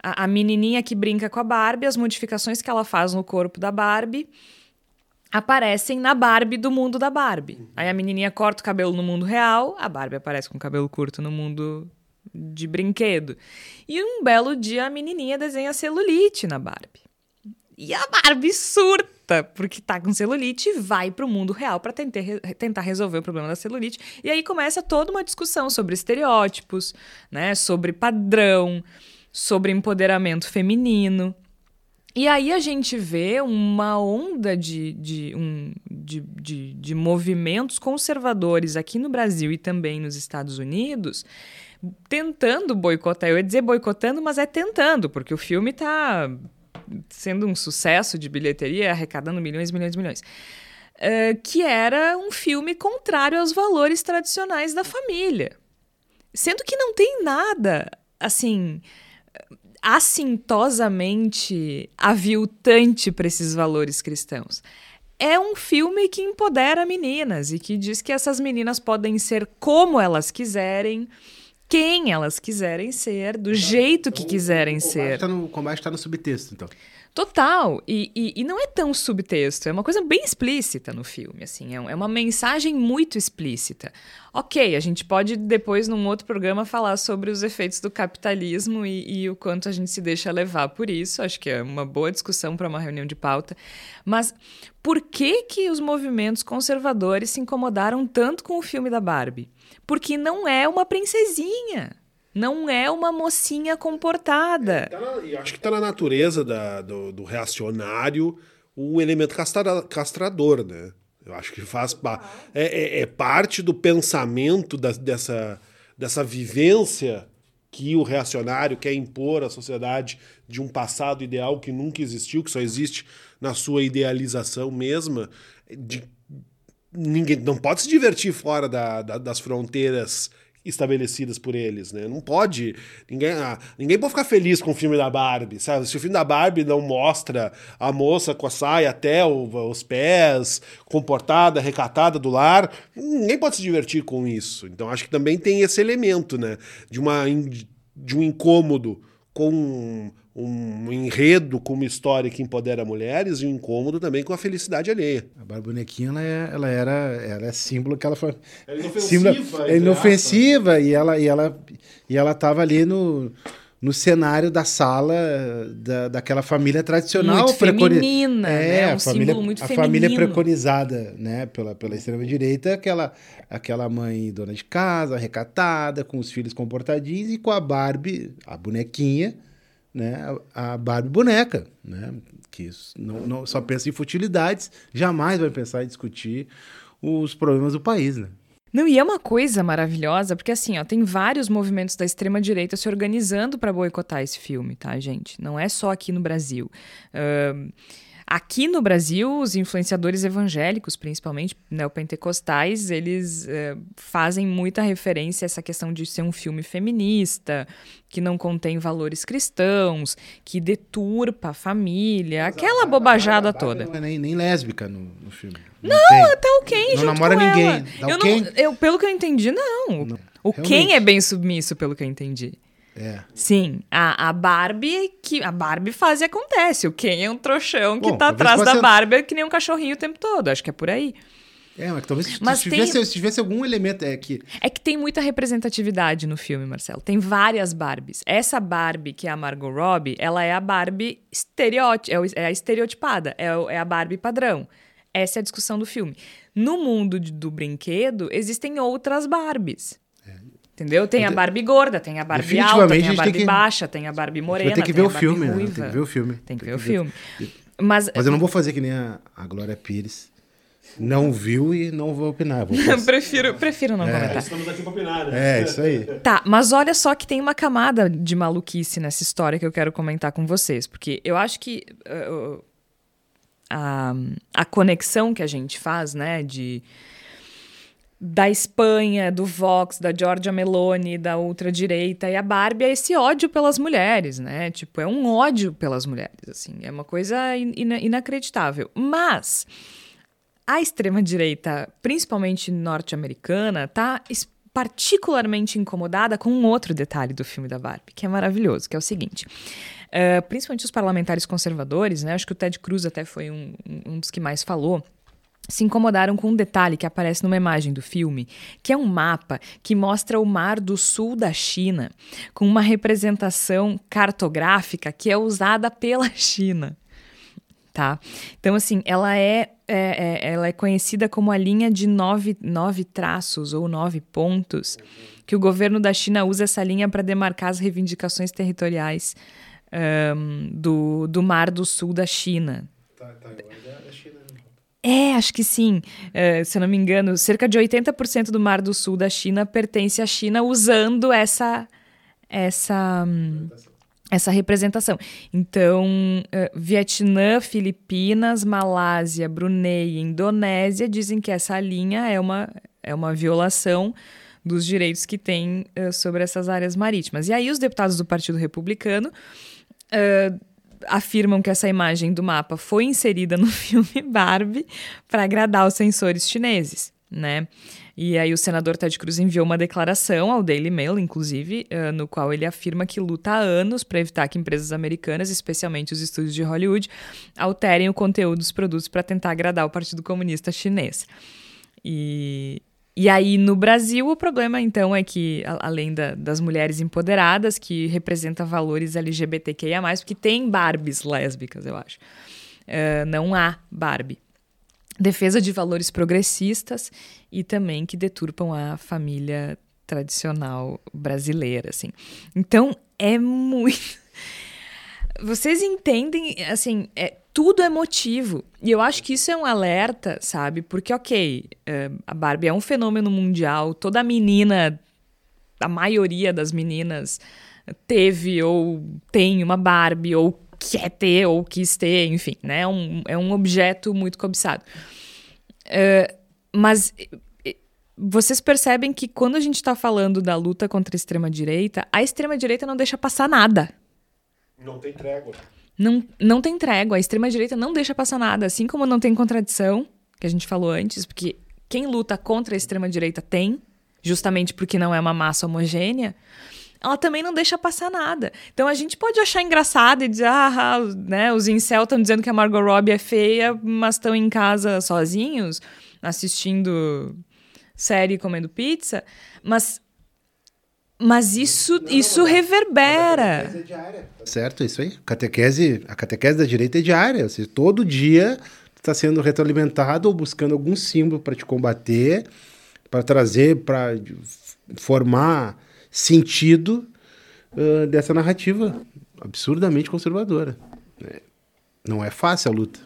a, a menininha que brinca com a Barbie, as modificações que ela faz no corpo da Barbie aparecem na Barbie do mundo da Barbie. Aí a menininha corta o cabelo no mundo real, a Barbie aparece com o cabelo curto no mundo de brinquedo. E um belo dia a menininha desenha celulite na Barbie. E a Barbie surta, porque tá com celulite e vai pro mundo real para tentar, tentar resolver o problema da celulite. E aí começa toda uma discussão sobre estereótipos, né, sobre padrão, sobre empoderamento feminino. E aí a gente vê uma onda de, de, um, de, de, de movimentos conservadores aqui no Brasil e também nos Estados Unidos tentando boicotar. Eu ia dizer boicotando, mas é tentando, porque o filme está sendo um sucesso de bilheteria, arrecadando milhões, milhões, milhões. Uh, que era um filme contrário aos valores tradicionais da família. Sendo que não tem nada, assim, assintosamente aviltante para esses valores cristãos. É um filme que empodera meninas e que diz que essas meninas podem ser como elas quiserem, quem elas quiserem ser, do jeito que quiserem ser. Tá no, o combate está no subtexto, então. Total. E, e, e, não é tão subtexto, é uma coisa bem explícita no filme, assim, é, é uma mensagem muito explícita. Ok, a gente pode depois, num outro programa, falar sobre os efeitos do capitalismo e, e o quanto a gente se deixa levar por isso. Acho que é uma boa discussão para uma reunião de pauta. Mas por que, que os movimentos conservadores se incomodaram tanto com o filme da Barbie? Porque não é uma princesinha. Não é uma mocinha comportada. É, tá na, acho que está na natureza da, do, do, reacionário o elemento castra, castrador, né? Eu acho que faz é, é, é parte do pensamento da, dessa, dessa vivência que o reacionário quer impor à sociedade de um passado ideal que nunca existiu, que só existe na sua idealização mesma, de ninguém não pode se divertir fora da, da, das fronteiras estabelecidas por eles, né? Não pode. Ninguém, ah, ninguém pode ficar feliz com o filme da Barbie, sabe? Se o filme da Barbie não mostra a moça com a saia até o, os pés, comportada, recatada do lar, ninguém pode se divertir com isso. Então acho que também tem esse elemento, né? De, uma, de um incômodo com um enredo com uma história que empodera mulheres e um incômodo também com a felicidade alheia. A Barbonequinha, ela, é, ela era ela é símbolo que ela foi é inofensiva, símbolo, é inofensiva e ela e ela e ela tava ali no no cenário da sala da, daquela família tradicional. Muito preconi- feminina, é, né? Um a família, muito a família feminino. preconizada né, pela, pela extrema-direita, aquela, aquela mãe dona de casa, recatada, com os filhos comportadinhos e com a Barbie, a bonequinha, né, a Barbie boneca, né, que não, não- só pensa em futilidades, jamais vai pensar em discutir os problemas do país, né? Não, e é uma coisa maravilhosa, porque assim, ó, tem vários movimentos da extrema-direita se organizando para boicotar esse filme, tá, gente? Não é só aqui no Brasil. Ahn, aqui no Brasil, os influenciadores evangélicos, principalmente neopentecostais, eles eh, fazem muita referência a essa questão de ser um filme feminista, que não contém valores cristãos, que deturpa a família, aquela bobajada A Barbie toda. Não é nem, nem lésbica no, no filme. Não, tem. Tá o Ken Não namora ninguém. Tá eu o não, eu, pelo que eu entendi, não. O Ken realmente. é bem submisso, pelo que eu entendi. É. Sim, a, a Barbie que a Barbie faz e acontece. O Ken é um trouxão que Bom, tá atrás da Barbie que nem um cachorrinho o tempo todo. Acho que é por aí. É, mas talvez se, Mas se tem- tivesse, se tivesse algum elemento é que É que tem muita representatividade no filme, Marcelo. Tem várias Barbies. Essa Barbie, que é a Margot Robbie, ela é a Barbie estereóti é, é a estereotipada, é, é a Barbie padrão. Essa é a discussão do filme. No mundo do brinquedo, existem outras Barbies. Entendeu? Tem a Barbie gorda, tem a Barbie alta, tem a a gente tem Barbie que- baixa, tem a Barbie morena, vai ter que ver o Barbie filme, né? Tem que ver o filme. Tem que ver o filme. Mas, Mas eu não vou fazer que nem a, a Glória Pires. Não viu e não vou opinar. eu Vou [laughs] prefiro, prefiro não comentar. Estamos aqui pra opinar, né? É, isso aí. Tá, mas olha só que tem uma camada de maluquice nessa história que eu quero comentar com vocês, porque eu acho que uh, a, a conexão que a gente faz, né, de da Espanha, do Vox, da Giorgia Meloni, da ultradireita e a Barbie é esse ódio pelas mulheres, né? Tipo, é um ódio pelas mulheres, assim, é uma coisa in- ina- inacreditável. Mas a extrema-direita, principalmente norte-americana, tá particularmente incomodada com um outro detalhe do filme da Barbie, que é maravilhoso, que é o seguinte. eh, principalmente os parlamentares conservadores, né? Acho que o Ted Cruz até foi um- um dos que mais falou. Se incomodaram com um detalhe que aparece numa imagem do filme, que é um mapa que mostra o mar do sul da China, com uma representação cartográfica que é usada pela [laughs] China tá? Então, assim, ela é, é- é- ela é conhecida como a linha de nove, nove traços ou nove pontos, que o governo da China usa essa linha para demarcar as reivindicações territoriais ahn, do, do Mar do Sul da China. É, acho que sim. É, se eu não me engano, cerca de 80% do Mar do Sul da China pertence à China usando essa essa essa representação. Então, eh, Vietnã, Filipinas, Malásia, Brunei e Indonésia dizem que essa linha é uma, é uma violação dos direitos que tem eh, sobre essas áreas marítimas. E aí os deputados do Partido Republicano eh, afirmam que essa imagem do mapa foi inserida no [laughs] filme Barbie para agradar os censores chineses, né? E aí o senador Ted Cruz enviou uma declaração ao Daily Mail, inclusive, eh, no qual ele afirma que luta há anos para evitar que empresas americanas, especialmente os estúdios de Hollywood, alterem o conteúdo dos produtos para tentar agradar o Partido Comunista Chinês. E, e aí, no Brasil, o problema, então, é que, além da- das mulheres empoderadas, que representa valores LGBTQIA, porque tem Barbies lésbicas, eu acho. eh, não há Barbie. Defesa de valores progressistas e também que deturpam a família tradicional brasileira, assim. Então, é muito. [laughs] Vocês entendem, assim, é, tudo é motivo. E eu acho que isso é um alerta, sabe? Porque, ok, é, a Barbie é um fenômeno mundial, toda menina, a maioria das meninas teve ou tem uma Barbie, ou quer ter, ou quis ter, enfim, né? É um, é um objeto muito cobiçado. É, mas vocês percebem que quando a gente está falando da luta contra a extrema-direita, a extrema-direita não deixa passar nada. Não tem trégua. Não, não tem trégua. A extrema-direita não deixa passar nada. Assim como não tem contradição, que a gente falou antes, porque quem luta contra a extrema-direita tem, justamente porque não é uma massa homogênea, ela também não deixa passar nada. Então a gente pode achar engraçado e dizer, ah, ah, né, os incel estão dizendo que a Margot Robbie é feia, mas estão em casa sozinhos, assistindo série e comendo pizza, mas Mas isso, isso reverbera. Certo, é isso aí. Catequese, a catequese da direita é diária. Ou seja, todo dia está sendo retroalimentado ou buscando algum símbolo para te combater, para trazer, para formar sentido uh, dessa narrativa absurdamente conservadora. É, não é fácil a luta.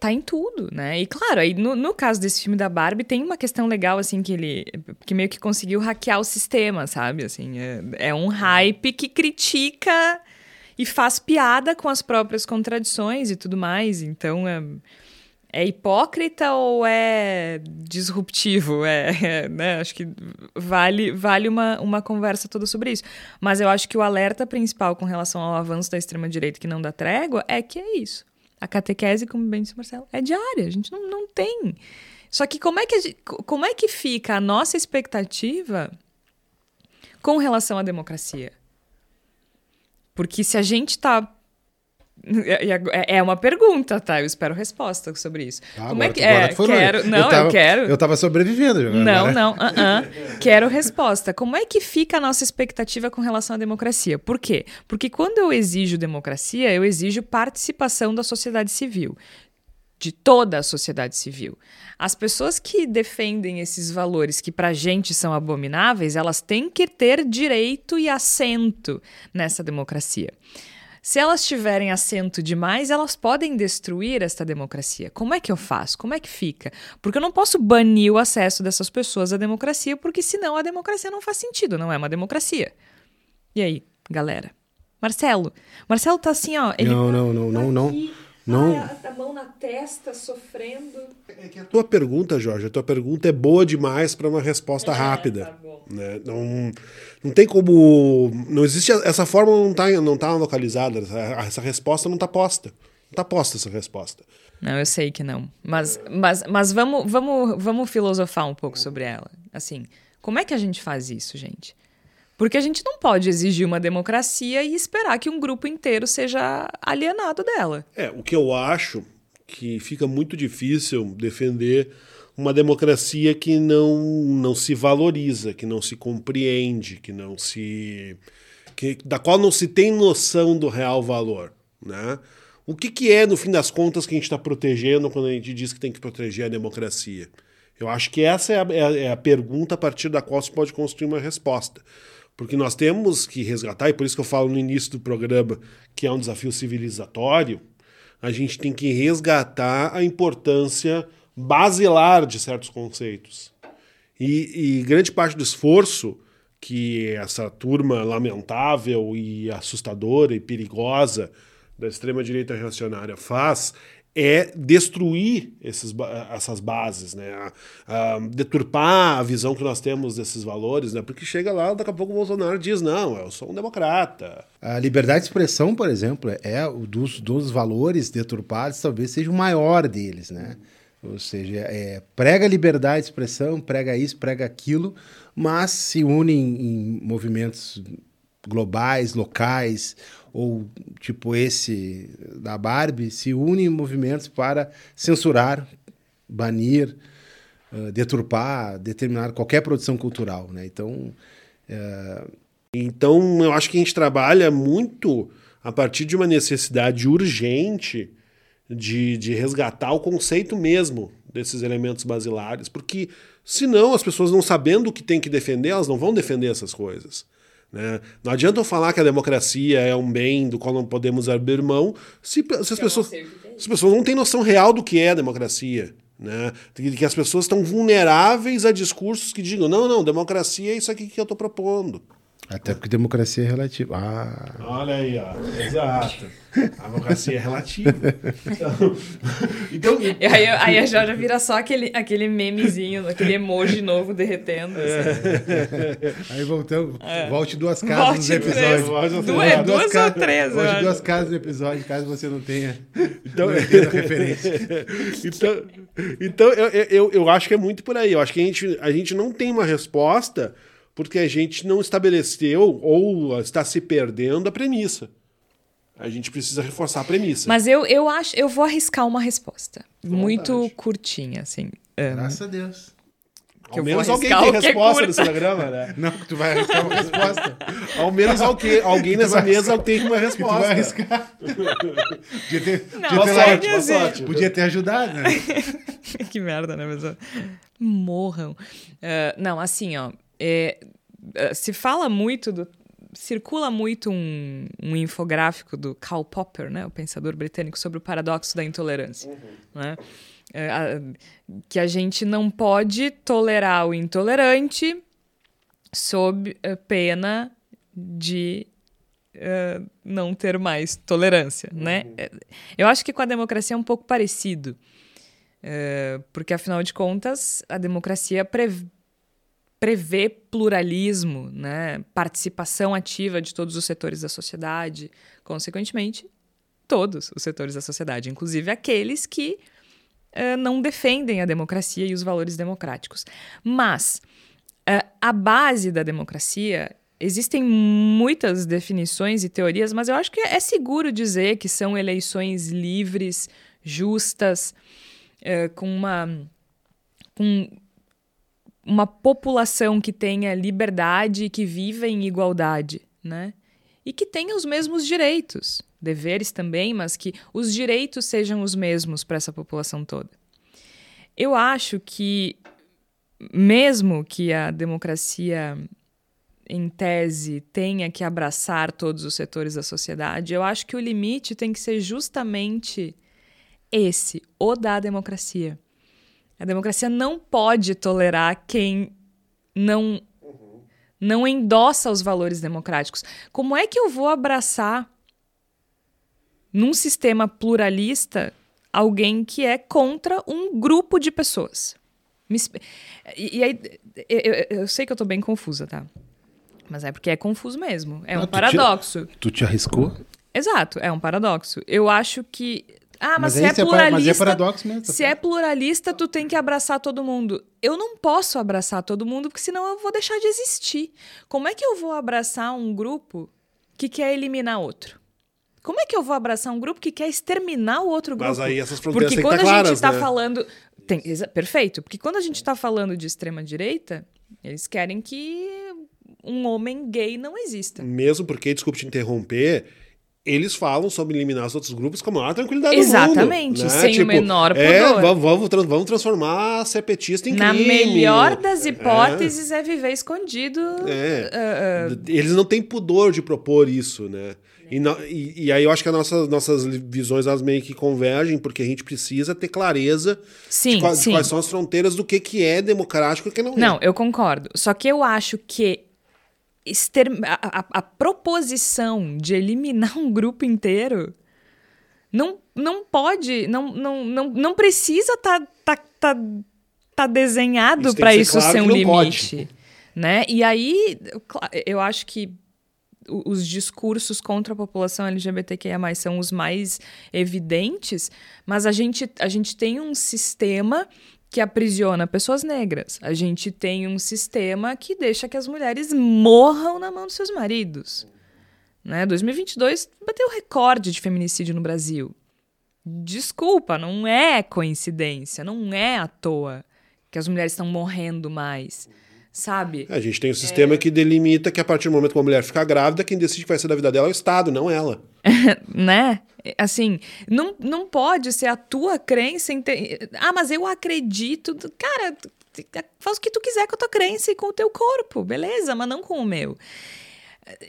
Tá em tudo, né? E claro, aí no, no, caso desse filme da Barbie, tem uma questão legal, assim, que ele que meio que conseguiu hackear o sistema, sabe? Assim, é, é um hype que critica e faz piada com as próprias contradições e tudo mais. Então, é, é hipócrita ou é disruptivo? É, é, né? Acho que vale, vale uma, uma conversa toda sobre isso. Mas eu acho que o alerta principal com relação ao avanço da extrema-direita que não dá trégua é que é isso. A catequese, como bem disse o Marcelo, é diária. A gente não, não tem. Só que como é que, como é que fica a nossa expectativa com relação à democracia? Porque se a gente está é, é uma pergunta, tá? Eu espero resposta sobre isso. Ah, Como é que é? Quero, não, eu, tava, eu quero. Eu tava sobrevivendo. Agora. Não, não, uh -uh. quero resposta. Como é que fica a nossa expectativa com relação à democracia? Por quê? Porque quando eu exijo democracia, eu exijo participação da sociedade civil, de toda a sociedade civil. As pessoas que defendem esses valores que para gente são abomináveis, elas têm que ter direito e assento nessa democracia. Se elas tiverem assento demais, elas podem destruir esta democracia. Como é que eu faço? Como é que fica? Porque eu não posso banir o acesso dessas pessoas à democracia, porque senão a democracia não faz sentido, não é uma democracia. E aí, galera? Marcelo. Marcelo tá assim, ó. Ele não, não, não, não, não. Não. Ai, a mão na testa, sofrendo. É que a tua pergunta, Jorge, a tua pergunta é boa demais para uma resposta é, rápida. Tá né? Não, não tem como. Não existe. Essa forma não está não tá localizada. Essa, essa resposta não está posta. Não está posta essa resposta. Não, eu sei que não. Mas, mas, mas vamos, vamos, vamos filosofar um pouco sobre ela. Assim, como é que a gente faz isso, gente? Porque a gente não pode exigir uma democracia e esperar que um grupo inteiro seja alienado dela. É, o que eu acho que fica muito difícil defender uma democracia que não, não se valoriza, que não se compreende, que não se que, da qual não se tem noção do real valor, né? O que, que é, no fim das contas, que a gente está protegendo quando a gente diz que tem que proteger a democracia? Eu acho que essa é a, é é a pergunta a partir da qual se pode construir uma resposta. Porque nós temos que resgatar, e por isso que eu falo no início do programa que é um desafio civilizatório, a gente tem que resgatar a importância basilar de certos conceitos. E, e grande parte do esforço que essa turma lamentável e assustadora e perigosa da extrema-direita reacionária faz é destruir esses, essas bases, né? A, a, deturpar a visão que nós temos desses valores, né? Porque chega lá, daqui a pouco o Bolsonaro diz: não, eu sou um democrata. A liberdade de expressão, por exemplo, é o dos, dos valores deturpados, talvez seja o maior deles, né? Ou seja, é, prega liberdade de expressão, prega isso, prega aquilo, mas se une em, em movimentos globais, locais, ou tipo esse da Barbie, se unem em movimentos para censurar, banir, uh, deturpar, determinar qualquer produção cultural. Né? Então, uh... então, eu acho que a gente trabalha muito a partir de uma necessidade urgente de, de resgatar o conceito mesmo desses elementos basilares, porque senão as pessoas não sabendo o que tem que defender, elas não vão defender essas coisas. Né? Não adianta eu falar que a democracia é um bem do qual não podemos abrir mão se, se as, pessoas, se as pessoas não têm noção real do que é a democracia. Né? Que as pessoas estão vulneráveis a discursos que digam: não, não, democracia é isso aqui que eu estou propondo. Até porque democracia é relativa. Ah. Olha aí, ó. Exato. A democracia é relativa. Então, [laughs] então [laughs] aí, aí a Jorge vira só aquele, aquele memezinho, aquele emoji novo derretendo. Assim. Aí voltamos. É. Volte duas casas volte nos episódios. Duas, duas, duas ou três. Volte duas casas no episódio, caso você não tenha, então, não [laughs] referência. Então, então eu, eu, eu acho que é muito por aí. Eu acho que a gente, a gente não tem uma resposta porque a gente não estabeleceu ou está se perdendo a premissa. A gente precisa reforçar a premissa. Mas eu, eu acho, eu vou arriscar uma resposta. Muito curtinha, assim. Um, Graças a Deus. Que Ao menos alguém tem que resposta curta. nesse programa, né? [laughs] Não, tu vai arriscar uma resposta. [laughs] Ao menos alguém, alguém nessa mesa tem uma Tu vai resposta. arriscar. podia ter, Não, podia ter, sorte, sorte. podia ter ajudado, né? [laughs] que merda, né, pessoal? Morram. Ah, não, assim, ó. É, ah, se fala muito do. Circula muito um, um infográfico do Karl Popper, né, o pensador britânico, sobre o paradoxo da intolerância. Né? É, a- que a gente não pode tolerar o intolerante sob eh, pena de eh, não ter mais tolerância, né? É, Eu acho que com a democracia é um pouco parecido. É, porque, afinal de contas, a democracia prev- prevê pluralismo, né? participação ativa de todos os setores da sociedade, consequentemente, todos os setores da sociedade, inclusive aqueles que eh, não defendem a democracia e os valores democráticos. Mas eh, a base da democracia. Existem muitas definições e teorias, mas eu acho que é seguro dizer que são eleições livres, justas, eh, com uma com uma população que tenha liberdade e que viva em igualdade, né? E que tenha os mesmos direitos, deveres também, mas que os direitos sejam os mesmos para essa população toda. Eu acho que mesmo que a democracia em tese tenha que abraçar todos os setores da sociedade, eu acho que o limite tem que ser justamente esse, o da democracia. A democracia não pode tolerar quem não não endossa os valores democráticos. Como é que eu vou abraçar num sistema pluralista alguém que é contra um grupo de pessoas? E, e aí, eu, eu- sei que eu tô bem confusa, tá? Mas é porque é confuso mesmo. É Não, um paradoxo. Tu te arriscou? Exato, é um paradoxo. Eu acho que. Ah, mas, se aí é isso pa- pluralista. mas é paradoxo mesmo. tá Se é pluralista, tu tem que abraçar todo mundo. Eu não posso abraçar todo mundo, porque senão eu vou deixar de existir. Como é que eu vou abraçar um grupo que quer eliminar outro? Como é que eu vou abraçar um grupo que quer exterminar o outro grupo? Mas aí essas fronteiras Porque têm que quando estar a gente claras, está né? falando. Tem, perfeito. Porque quando a gente está falando de extrema-direita, eles querem que um homem gay não exista. Mesmo porque, desculpe te interromper, eles falam sobre eliminar os outros grupos com a maior tranquilidade Exatamente, do mundo. né? sem o menor É, pudor. vamos, vamos, vamos transformar ser petista em Na crime. melhor das hipóteses, é, viver escondido. É. ah, Eles não têm pudor de propor isso, né? E, na- e- e aí eu acho que as nossas, nossas visões elas meio que convergem, porque a gente precisa ter clareza sim, de, quais, de quais são as fronteiras do que, que é democrático e o que não, é. Não, eu concordo. Só que eu acho que a, a- a proposição de eliminar um grupo inteiro não, não pode, não, não, não, não precisa estar tá, tá, tá, tá desenhado Isso para que ser isso claro ser um pode. limite. Né? E aí, eu acho que os discursos contra a população LGBTQIA+, são os mais evidentes, mas a gente, a gente tem um sistema que aprisiona pessoas negras. A gente tem um sistema que deixa que as mulheres morram na mão dos seus maridos. Né? 2022 bateu recorde de feminicídio no Brasil. Desculpa, não é coincidência, não é à toa que as mulheres estão morrendo mais, sabe? A gente tem um sistema É. que delimita que a partir do momento que uma mulher fica grávida, quem decide que vai ser da vida dela é o Estado, não ela. [laughs] né? Assim, não, não pode ser a tua crença. inte- Ah, mas eu acredito. Cara, faz o que tu quiser com a tua crença e com o teu corpo, beleza? Mas não com o meu.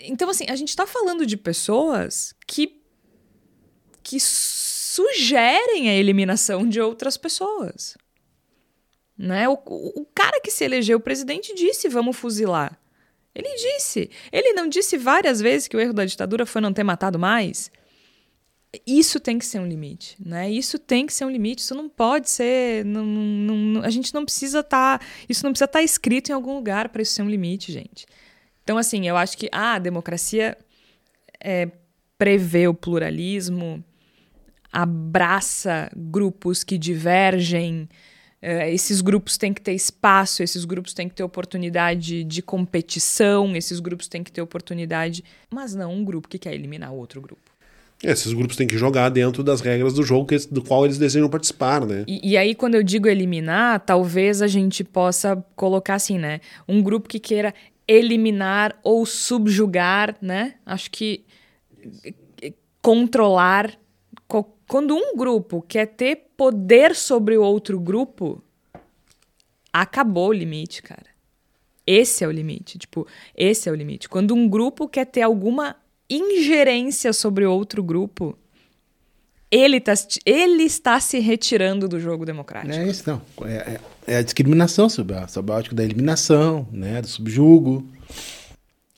Então, assim, a gente tá falando de pessoas que, que sugerem a eliminação de outras pessoas. Né? O, o, cara que se elegeu presidente disse: vamos fuzilar. Ele disse. Ele não disse várias vezes que o erro da ditadura foi não ter matado mais? Isso tem que ser um limite, né? Isso tem que ser um limite. Isso não pode ser. Não, não- não- a gente não precisa estar. isso não precisa estar escrito em algum lugar para isso ser um limite, gente. Então, assim, eu acho que ah, a democracia é, prevê o pluralismo, abraça grupos que divergem. Eh, esses grupos têm que ter espaço, esses grupos têm que ter oportunidade de competição, esses grupos têm que ter oportunidade, mas não um grupo que quer eliminar o outro grupo. Esses grupos têm que jogar dentro das regras do jogo que, do qual eles desejam participar, né? E, e, aí, quando eu digo eliminar, talvez a gente possa colocar assim, né? Um grupo que queira eliminar ou subjugar, né? Acho que controlar. Quando um grupo quer ter poder sobre o outro grupo, acabou o limite, cara. Esse é o limite. Tipo, esse é o limite. Quando um grupo quer ter alguma ingerência sobre outro grupo, ele, tá, ele está se retirando do jogo democrático. É isso, não. É, é, é a discriminação sob a, sob a ótica da eliminação, né, do subjugo.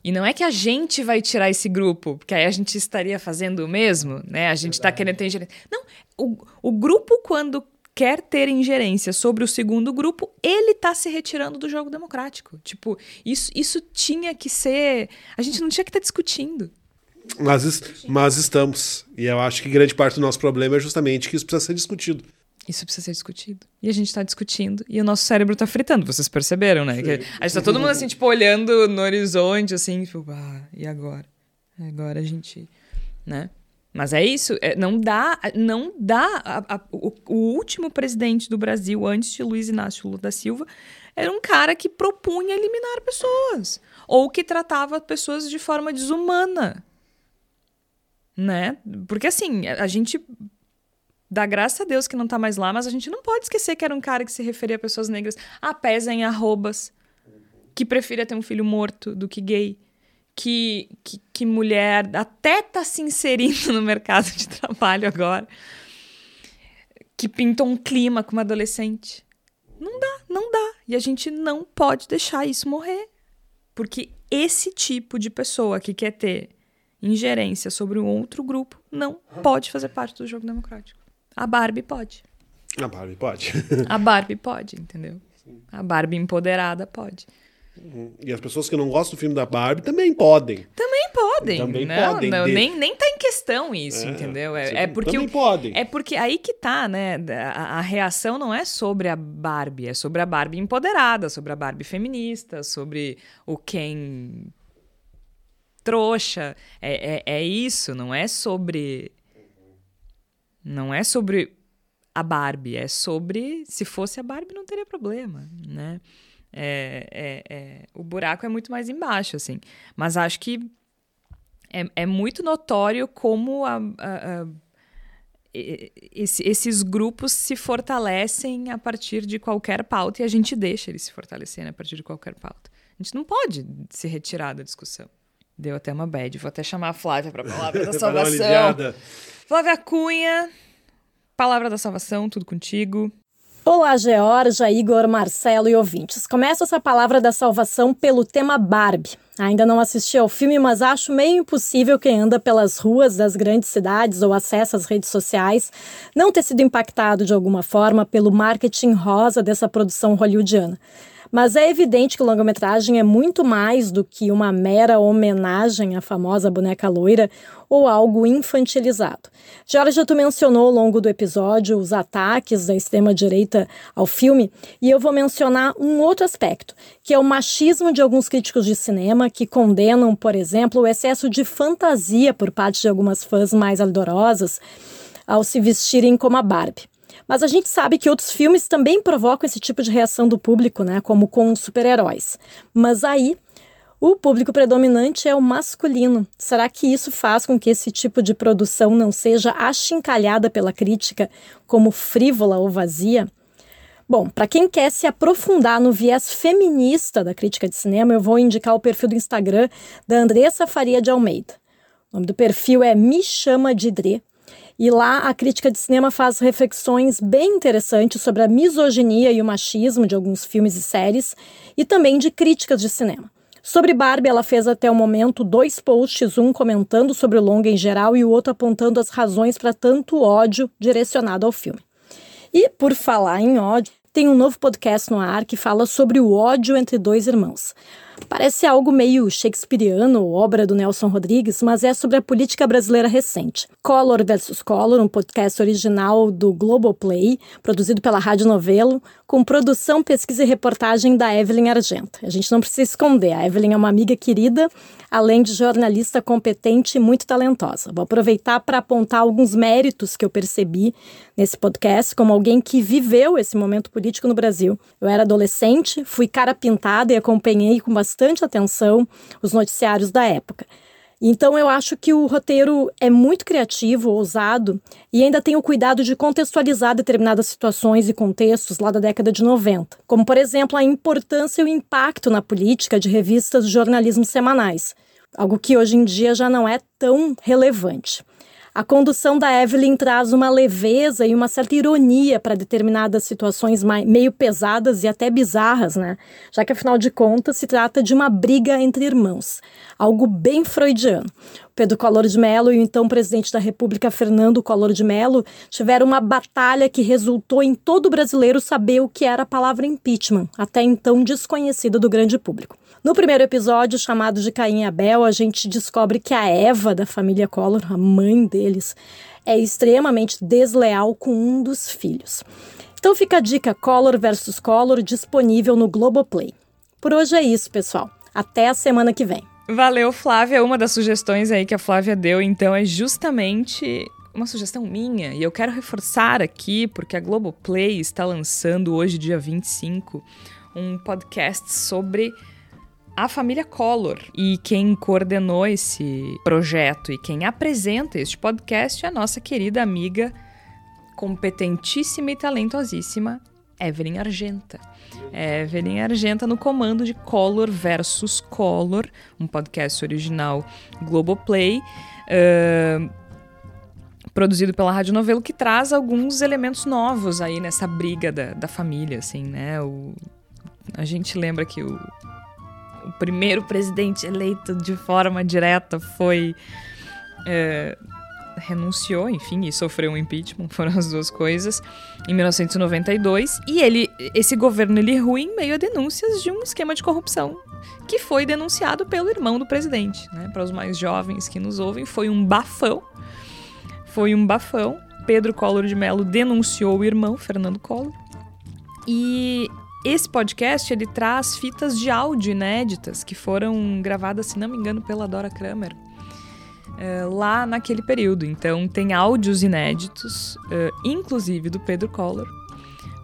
E não é que a gente vai tirar esse grupo, porque aí a gente estaria fazendo o mesmo, né? A gente está querendo ter ingerência. Não, o, o grupo, quando quer ter ingerência sobre o segundo grupo, ele está se retirando do jogo democrático. Tipo, isso, isso tinha que ser. A gente não tinha que estar tá discutindo. Mas, mas estamos. E eu acho que grande parte do nosso problema é justamente que isso precisa ser discutido. Isso precisa ser discutido. E a gente está discutindo e o nosso cérebro está fritando. Vocês perceberam, né? A gente está todo mundo assim, tipo, olhando no horizonte, assim, tipo, ah, e agora? Agora a gente. Né? Mas é isso, é, não dá, não dá. A, a, o, o, último presidente do Brasil, antes de Luiz Inácio Lula da Silva, era um cara que propunha eliminar pessoas. Ou que tratava pessoas de forma desumana né? Porque assim, a gente dá graças a Deus que não tá mais lá, mas a gente não pode esquecer que era um cara que se referia a pessoas negras a pés em arrobas, que preferia ter um filho morto do que gay, que, que, que mulher até tá se inserindo no mercado de trabalho agora, que pintou um clima com uma adolescente. Não dá, não dá. E a gente não pode deixar isso morrer. Porque esse tipo de pessoa que quer ter ingerência sobre um outro grupo não pode fazer parte do jogo democrático. A Barbie pode. A Barbie pode. a Barbie pode, entendeu? A Barbie empoderada pode. Uhum. E as pessoas que não gostam do filme da Barbie também podem. Também podem. Também não, podem. Não, nem, nem tá em questão isso, é, entendeu? É, é porque também podem. É porque aí que tá, né? A, a, reação não é sobre a Barbie, é sobre a Barbie empoderada, sobre a Barbie feminista, sobre o Ken trouxa. É, é, é isso, não é sobre. Não é sobre a Barbie, é sobre. Se fosse a Barbie, não teria problema, né? É, é, é, o buraco é muito mais embaixo, assim. Mas acho que é, é muito notório como a, a, a, esse, esses grupos se fortalecem a partir de qualquer pauta e a gente deixa eles se fortalecerem a partir de qualquer pauta. A gente não pode se retirar da discussão. Deu até uma bad. Vou até chamar a Flávia para a palavra da [laughs] salvação. Flávia Cunha, palavra da salvação, tudo contigo. Olá, Georgia, Igor, Marcelo e ouvintes. Começo essa palavra da salvação pelo tema Barbie. Ainda não assisti ao filme, mas acho meio impossível quem anda pelas ruas das grandes cidades ou acessa as redes sociais não ter sido impactado de alguma forma pelo marketing rosa dessa produção hollywoodiana. Mas é evidente que o longa-metragem é muito mais do que uma mera homenagem à famosa boneca loira ou algo infantilizado. Jorge, tu mencionou ao longo do episódio os ataques da extrema-direita ao filme, e eu vou mencionar um outro aspecto, que é o machismo de alguns críticos de cinema que condenam, por exemplo, o excesso de fantasia por parte de algumas fãs mais ardorosas ao se vestirem como a Barbie. Mas a gente sabe que outros filmes também provocam esse tipo de reação do público, né? Como com super-heróis. Mas aí o público predominante é o masculino. Será que isso faz com que esse tipo de produção não seja achincalhada pela crítica como frívola ou vazia? Bom, para quem quer se aprofundar no viés feminista da crítica de cinema, eu vou indicar o perfil do Instagram da Andressa Faria de Almeida. O nome do perfil é Me Chama de Dre. E lá a crítica de cinema faz reflexões bem interessantes sobre a misoginia e o machismo de alguns filmes e séries e também de críticas de cinema. Sobre Barbie, ela fez até o momento dois posts, um comentando sobre o longa em geral e o outro apontando as razões para tanto ódio direcionado ao filme. E, por falar em ódio, tem um novo podcast no ar que fala sobre o ódio entre dois irmãos. Parece algo meio shakespeariano, obra do Nelson Rodrigues, mas é sobre a política brasileira recente. Collor vs Collor, um podcast original do Globoplay, produzido pela Rádio Novelo, com produção, pesquisa e reportagem da Evelyn Argenta. A gente não precisa esconder, a Evelyn é uma amiga querida, além de jornalista competente e muito talentosa. Vou aproveitar para apontar alguns méritos que eu percebi nesse podcast, como alguém que viveu esse momento político no Brasil. Eu era adolescente, fui cara pintada e acompanhei com bastante atenção os noticiários da época. Então eu acho que o roteiro é muito criativo, ousado e ainda tem o cuidado de contextualizar determinadas situações e contextos lá da década de 90, como por exemplo a importância e o impacto na política de revistas de jornalismo semanais, algo que hoje em dia já não é tão relevante. A condução da Evelyn traz uma leveza e uma certa ironia para determinadas situações meio pesadas e até bizarras, né? Já que, afinal de contas, se trata de uma briga entre irmãos, algo bem freudiano. Pedro Collor de Mello e o então presidente da República, Fernando Collor de Mello, tiveram uma batalha que resultou em todo brasileiro saber o que era a palavra impeachment, até então desconhecida do grande público. No primeiro episódio, chamado de Caim e Abel, a gente descobre que a Eva da família Collor, a mãe deles, é extremamente desleal com um dos filhos. Então fica a dica Collor versus Collor disponível no Globoplay. Por hoje é isso, pessoal. Até a semana que vem. Valeu, Flávia. Uma das sugestões aí que a Flávia deu, então, é justamente uma sugestão minha. E eu quero reforçar aqui, porque a Globoplay está lançando hoje, dia 25, um podcast sobre a família Collor. E quem coordenou esse projeto e quem apresenta este podcast é a nossa querida amiga, competentíssima e talentosíssima Evelyn Argenta. Evelyn Argenta no comando de Collor versus Collor, um podcast original Globoplay. Uh, produzido pela Rádio Novelo, que traz alguns elementos novos aí nessa briga da, da família, assim, né? O, a gente lembra que o, o primeiro presidente eleito de forma direta foi. É, renunciou, enfim, e sofreu um impeachment, [laughs] foram as duas coisas, em 1992. E ele, esse governo ele ruim em meio a denúncias de um esquema de corrupção que foi denunciado pelo irmão do presidente. Né? Para os mais jovens que nos ouvem, foi um bafão. Foi um bafão. Pedro Collor de Mello denunciou o irmão, Fernando Collor. E esse podcast ele traz fitas de áudio inéditas que foram gravadas, se não me engano, pela Dora Kramer. Uh, lá naquele período. Então, tem áudios inéditos, uh, inclusive do Pedro Collor,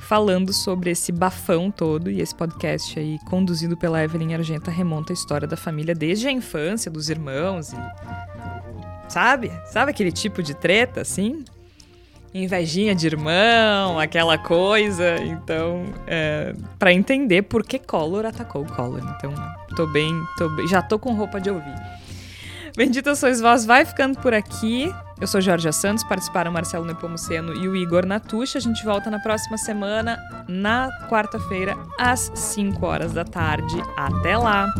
falando sobre esse bafão todo. E esse podcast aí, conduzido pela Evelyn Argenta, remonta a história da família desde a infância, dos irmãos e. Sabe? Sabe aquele tipo de treta, assim? Invejinha de irmão, aquela coisa. Então, é, para entender por que Collor atacou Collor. Então, tô bem, tô bem, já tô com roupa de ouvir. Bendita sois vós, vai ficando por aqui. Eu sou Jorge Santos, participaram Marcelo Nepomuceno e o Igor Natucha. A gente volta na próxima semana, na quarta-feira, às 5 horas da tarde. Até lá!